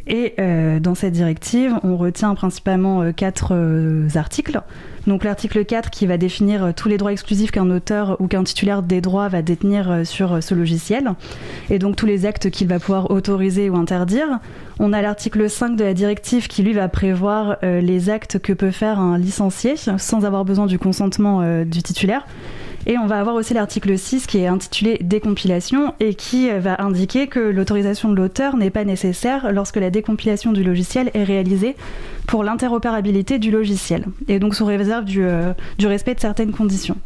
Et euh, dans cette directive, on retient principalement euh, quatre articles. Donc l'article 4 qui va définir tous les droits exclusifs qu'un auteur ou qu'un titulaire des droits va détenir sur ce logiciel, et donc tous les actes qu'il va pouvoir autoriser ou interdire. On a l'article 5 de la directive qui lui va prévoir euh, les actes que peut faire un licencié sans avoir besoin du consentement euh, du titulaire. Et on va avoir aussi l'article 6 qui est intitulé décompilation et qui euh, va indiquer que l'autorisation de l'auteur n'est pas nécessaire lorsque la décompilation du logiciel est réalisée pour l'interopérabilité du logiciel et donc sous réserve du, du respect de certaines conditions.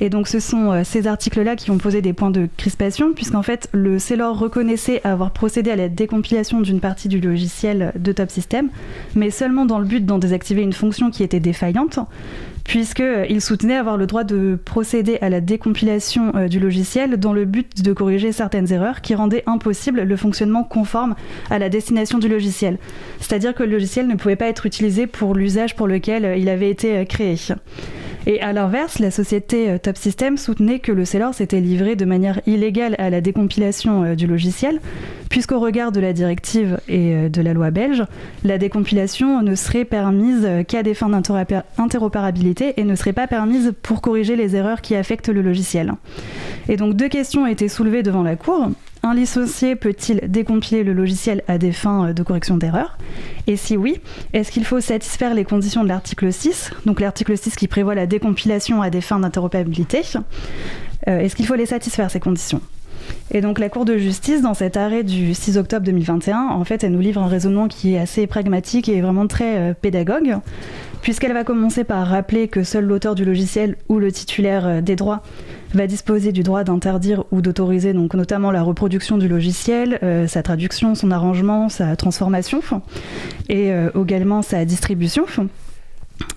Et donc ce sont euh, ces articles-là qui ont posé des points de crispation, puisqu'en fait le CELOR reconnaissait avoir procédé à la décompilation d'une partie du logiciel de Top System, mais seulement dans le but d'en désactiver une fonction qui était défaillante, puisqu'il euh, soutenait avoir le droit de procéder à la décompilation euh, du logiciel dans le but de corriger certaines erreurs qui rendaient impossible le fonctionnement conforme à la destination du logiciel. C'est-à-dire que le logiciel ne pouvait pas être utilisé pour l'usage pour lequel il avait été créé. Et à l'inverse, la société euh, Top System soutenait que le seller s'était livré de manière illégale à la décompilation euh, du logiciel, puisqu'au regard de la directive et euh, de la loi belge, la décompilation ne serait permise qu'à des fins d'interopérabilité et ne serait pas permise pour corriger les erreurs qui affectent le logiciel. Et donc deux questions ont été soulevées devant la Cour. Un licencié peut-il décompiler le logiciel à des fins de correction d'erreurs? Et si oui, est-ce qu'il faut satisfaire les conditions de l'article 6 Donc l'article 6 qui prévoit la décompilation à des fins d'interopérabilité. Euh, est-ce qu'il faut les satisfaire, ces conditions? Et donc la Cour de justice, dans cet arrêt du 6 octobre 2021, en fait, elle nous livre un raisonnement qui est assez pragmatique et vraiment très euh, pédagogue, puisqu'elle va commencer par rappeler que seul l'auteur du logiciel ou le titulaire euh, des droits va disposer du droit d'interdire ou d'autoriser donc notamment la reproduction du logiciel, euh, sa traduction, son arrangement, sa transformation et également sa distribution.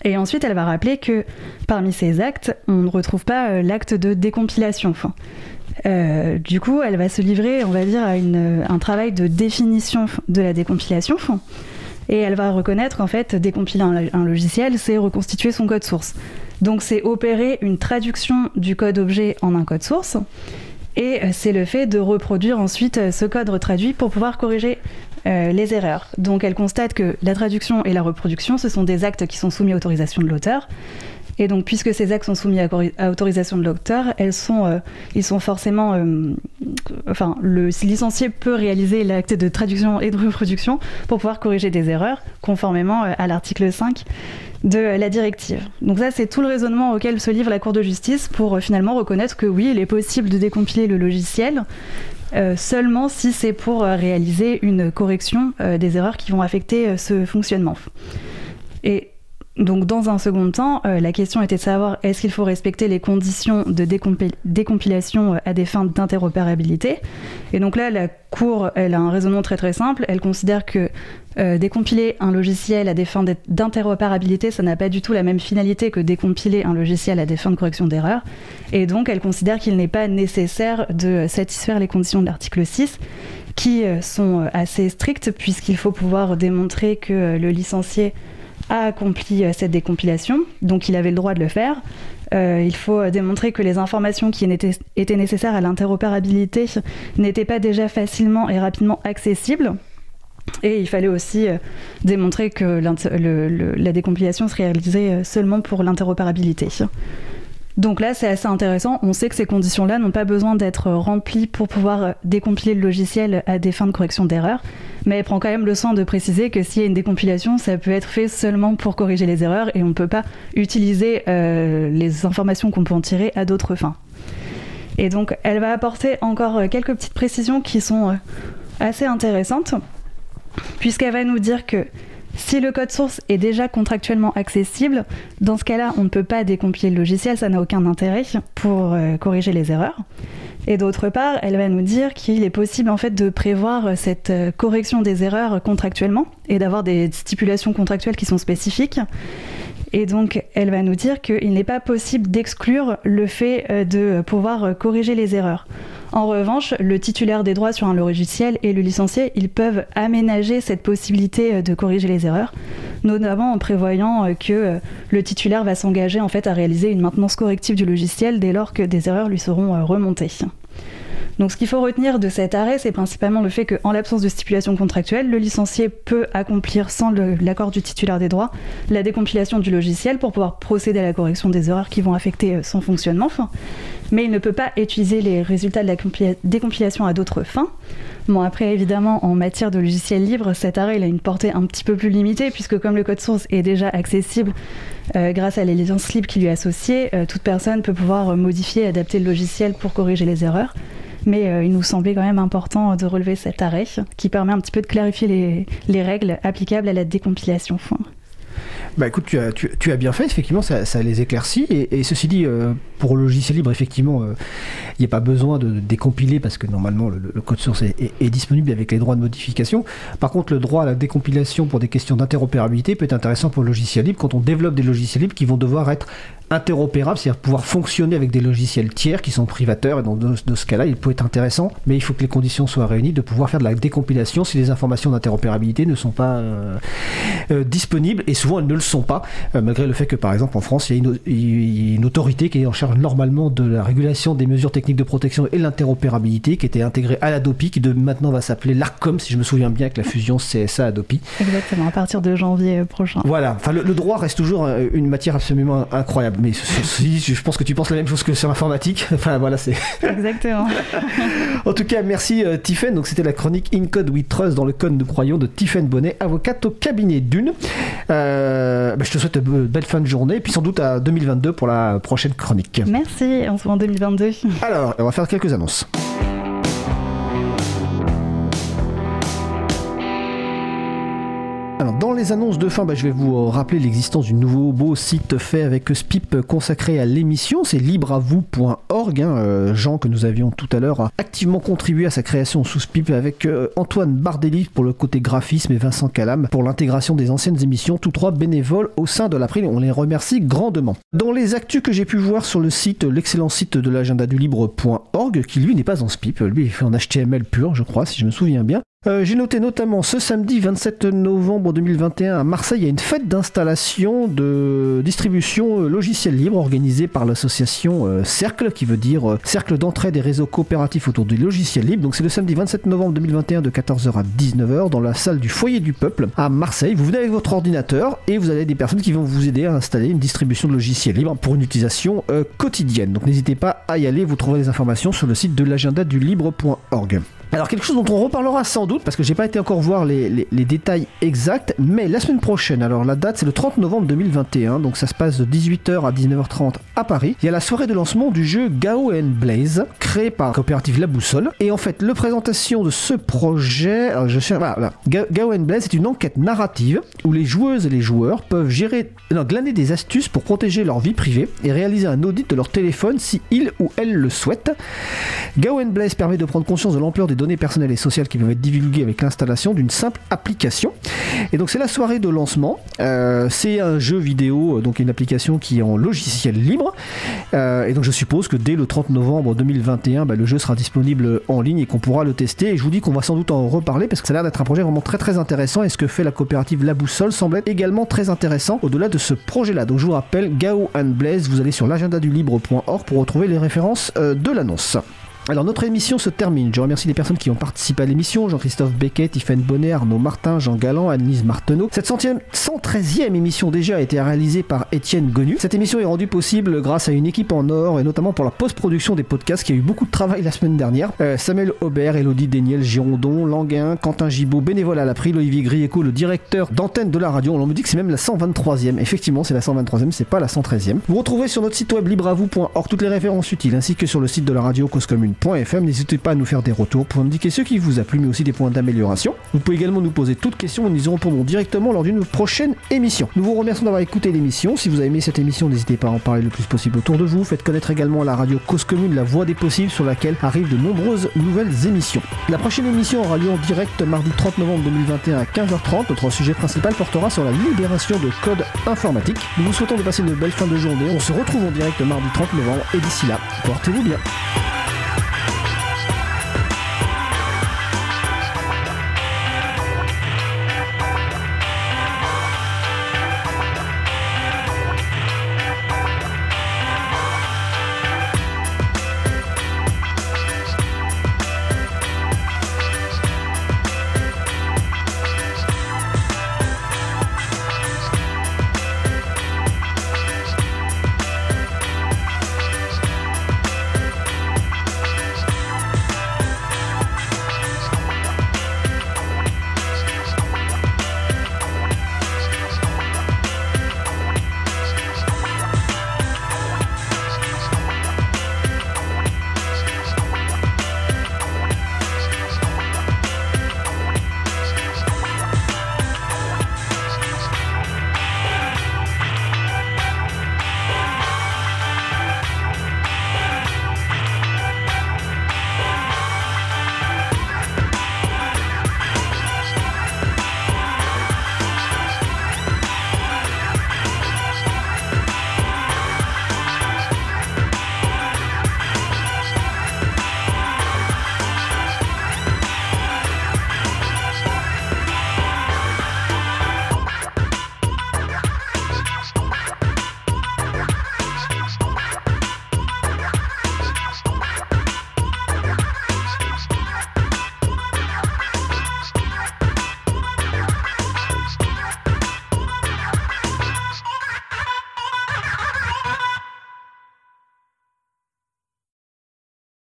Et ensuite, elle va rappeler que parmi ces actes, on ne retrouve pas l'acte de décompilation. Euh, du coup, elle va se livrer, on va dire, à un travail de définition de la décompilation. Et elle va reconnaître qu'en fait, décompiler un, logiciel, c'est reconstituer son code source. Donc, c'est opérer une traduction du code objet en un code source. Et euh, c'est le fait de reproduire ensuite euh, ce code retraduit pour pouvoir corriger les erreurs. Donc elle constate que la traduction et la reproduction, ce sont des actes qui sont soumis à autorisation de l'auteur. Et donc, puisque ces actes sont soumis à, autorisation de l'auteur, euh, ils sont forcément, euh, enfin, le licencié peut réaliser l'acte de traduction et de reproduction pour pouvoir corriger des erreurs, conformément euh, à l'article 5 de la directive. Donc ça, c'est tout le raisonnement auquel se livre la Cour de justice pour finalement reconnaître que oui, il est possible de décompiler le logiciel, seulement si c'est pour réaliser une correction des erreurs qui vont affecter ce fonctionnement. Et donc dans un second temps, euh, la question était de savoir est-ce qu'il faut respecter les conditions de décompilation euh, à des fins d'interopérabilité? Et donc là, la Cour, elle a un raisonnement très très simple. Elle considère que euh, décompiler un logiciel à des fins d'interopérabilité, ça n'a pas du tout la même finalité que décompiler un logiciel à des fins de correction d'erreurs. Et donc elle considère qu'il n'est pas nécessaire de satisfaire les conditions de l'article 6 qui sont assez strictes puisqu'il faut pouvoir démontrer que le licencié a accompli euh, cette décompilation, donc il avait le droit de le faire. Euh, il faut démontrer que les informations qui étaient nécessaires à l'interopérabilité n'étaient pas déjà facilement et rapidement accessibles. Et il fallait aussi euh, démontrer que la décompilation serait réalisée seulement pour l'interopérabilité. Donc là, c'est assez intéressant. On sait que ces conditions-là n'ont pas besoin d'être remplies pour pouvoir décompiler le logiciel à des fins de correction d'erreurs. Mais elle prend quand même le soin de préciser que s'il y a une décompilation, ça peut être fait seulement pour corriger les erreurs et on ne peut pas utiliser euh, les informations qu'on peut en tirer à d'autres fins. Et donc, elle va apporter encore quelques petites précisions qui sont euh, assez intéressantes, puisqu'elle va nous dire que si le code source est déjà contractuellement accessible, dans ce cas-là, on ne peut pas décompiler le logiciel, ça n'a aucun intérêt pour euh, corriger les erreurs. Et d'autre part, elle va nous dire qu'il est possible en fait de prévoir cette euh, correction des erreurs contractuellement et d'avoir des stipulations contractuelles qui sont spécifiques. Et donc, elle va nous dire qu'il n'est pas possible d'exclure le fait euh, de pouvoir corriger les erreurs. En revanche, le titulaire des droits sur un logiciel et le licencié, ils peuvent aménager cette possibilité euh, de corriger les erreurs, notamment en prévoyant euh, que euh, le titulaire va s'engager en fait à réaliser une maintenance corrective du logiciel dès lors que des erreurs lui seront remontées. Donc ce qu'il faut retenir de cet arrêt, c'est principalement le fait qu'en l'absence de stipulation contractuelle, le licencié peut accomplir sans l'accord du titulaire des droits la décompilation du logiciel pour pouvoir procéder à la correction des erreurs qui vont affecter son fonctionnement mais il ne peut pas utiliser les résultats de la décompilation à d'autres fins. Bon, après, évidemment, en matière de logiciel libre, cet arrêt a une portée un petit peu plus limitée, puisque comme le code source est déjà accessible euh, grâce à les licences libres qui lui est associée, euh, toute personne peut pouvoir modifier et adapter le logiciel pour corriger les erreurs. Mais euh, il nous semblait quand même important de relever cet arrêt, qui permet un petit peu de clarifier les, les règles applicables à la décompilation. Bah écoute, tu as, bien fait, effectivement, ça, les éclaircit. Et, ceci dit, euh, pour le logiciel libre, effectivement, euh, il n'y a pas besoin de décompiler parce que normalement le, code source est, disponible avec les droits de modification. Par contre, le droit à la décompilation pour des questions d'interopérabilité peut être intéressant pour le logiciel libre quand on développe des logiciels libres qui vont devoir être interopérable, c'est-à-dire pouvoir fonctionner avec des logiciels tiers qui sont privateurs, et dans, dans ce cas-là, il peut être intéressant, mais il faut que les conditions soient réunies de pouvoir faire de la décompilation si les informations d'interopérabilité ne sont pas euh, disponibles, et souvent elles ne le sont pas, euh, malgré le fait que par exemple en France, il y a une, autorité qui est en charge normalement de la régulation des mesures techniques de protection et l'interopérabilité, qui était intégrée à l'ADOPI, qui de maintenant va s'appeler l'ARCOM, si je me souviens bien, avec la fusion CSA-ADOPI. Exactement, à partir de janvier prochain. Voilà, enfin le droit reste toujours une matière absolument incroyable mais je pense que tu penses la même chose que sur l'informatique. Enfin voilà, c'est. Exactement. en tout cas, merci euh, Tiffen. Donc c'était la chronique In Code We Trust dans le code nous croyons de Tiffen Bonnet, avocate au cabinet d'une. Euh, bah, je te souhaite une belle fin de journée et puis sans doute à 2022 pour la prochaine chronique. Merci, on se voit en 2022. Alors, on va faire quelques annonces. Alors, dans les annonces de fin, bah, je vais vous euh, rappeler l'existence du nouveau beau site fait avec SPIP consacré à l'émission. C'est libreavou.org. Hein, euh, Jean, que nous avions tout à l'heure, activement contribué à sa création sous SPIP avec euh, Antoine Bardelli pour le côté graphisme et Vincent Calam pour l'intégration des anciennes émissions, tous trois bénévoles au sein de l'April. On les remercie grandement. Dans les actus que j'ai pu voir sur le site, l'excellent site de l'agenda du libre.org, qui lui n'est pas en SPIP, lui il fait en HTML pur, je crois, si je me souviens bien. Euh, j'ai noté notamment ce samedi 27 novembre 2021 à Marseille, il y a une fête d'installation de distribution euh, logiciel libre organisée par l'association euh, Cercle, qui veut dire Cercle d'entraide des réseaux coopératifs autour du logiciel libre. Donc c'est le samedi 27 novembre 2021 de 14h à 19h dans la salle du foyer du peuple à Marseille. Vous venez avec votre ordinateur et vous avez des personnes qui vont vous aider à installer une distribution de logiciel libre pour une utilisation quotidienne. Donc n'hésitez pas à y aller, vous trouverez les informations sur le site de l'agenda du libre.org. Alors quelque chose dont on reparlera sans doute parce que j'ai pas été encore voir les, détails exacts, mais la semaine prochaine, alors la date c'est le 30 novembre 2021, donc ça se passe de 18h à 19h30 à Paris. Il y a la soirée de lancement du jeu Gao Blaze, créé par coopérative La Boussole. Et en fait, la présentation de ce projet, alors je cherche, voilà, Gao Blaze est une enquête narrative où les joueuses et les joueurs peuvent gérer, non, glaner des astuces pour protéger leur vie privée et réaliser un audit de leur téléphone si ils ou elles le souhaitent. Gao Blaze permet de prendre conscience de l'ampleur des données personnelles et sociales qui peuvent être divulguées avec l'installation d'une simple application. Et donc c'est la soirée de lancement. Euh, c'est un jeu vidéo, euh, donc une application qui est en logiciel libre. Euh, et donc je suppose que dès le 30 novembre 2021, bah, le jeu sera disponible en ligne et qu'on pourra le tester. Et je vous dis qu'on va sans doute en reparler parce que ça a l'air d'être un projet vraiment très très intéressant. Et ce que fait la coopérative La Boussole semble être également très intéressant au-delà de ce projet-là. Donc je vous rappelle, Gao and Blaze, vous allez sur l'agenda du libre.org pour retrouver les références de l'annonce. Alors notre émission se termine. Je remercie les personnes qui ont participé à l'émission. Jean-Christophe Beckett, Tiffaine Bonnet, Arnaud Martin, Jean Galland, Annelise Marteneau. Cette 113e émission déjà a été réalisée par Étienne Gonu. Cette émission est rendue possible grâce à une équipe en or et notamment pour la post-production des podcasts qui a eu beaucoup de travail la semaine dernière. Euh, Samuel Aubert, Elodie Déniel, Girondon, Languin, Quentin Gibaud, bénévole à l'April, Olivier Grieco, le directeur d'antenne de la radio. On me dit que c'est même la 123e. Effectivement, c'est la 123e, c'est pas la 113e. Vous retrouvez sur notre site web libreavou.org toutes les références utiles ainsi que sur le site de la radio Cause Commune .fm. N'hésitez pas à nous faire des retours pour indiquer ce qui vous a plu, mais aussi des points d'amélioration. Vous pouvez également nous poser toutes questions nous y répondrons directement lors d'une prochaine émission. Nous vous remercions d'avoir écouté l'émission. Si vous avez aimé cette émission, n'hésitez pas à en parler le plus possible autour de vous. Faites connaître également la radio Cause Commune, la voix des possibles, sur laquelle arrivent de nombreuses nouvelles émissions. La prochaine émission aura lieu en direct mardi 30 novembre 2021 à 15h30. Notre sujet principal portera sur la libération de code informatique. Nous vous souhaitons de passer une belle fin de journée. On se retrouve en direct mardi 30 novembre et d'ici là, portez-vous bien.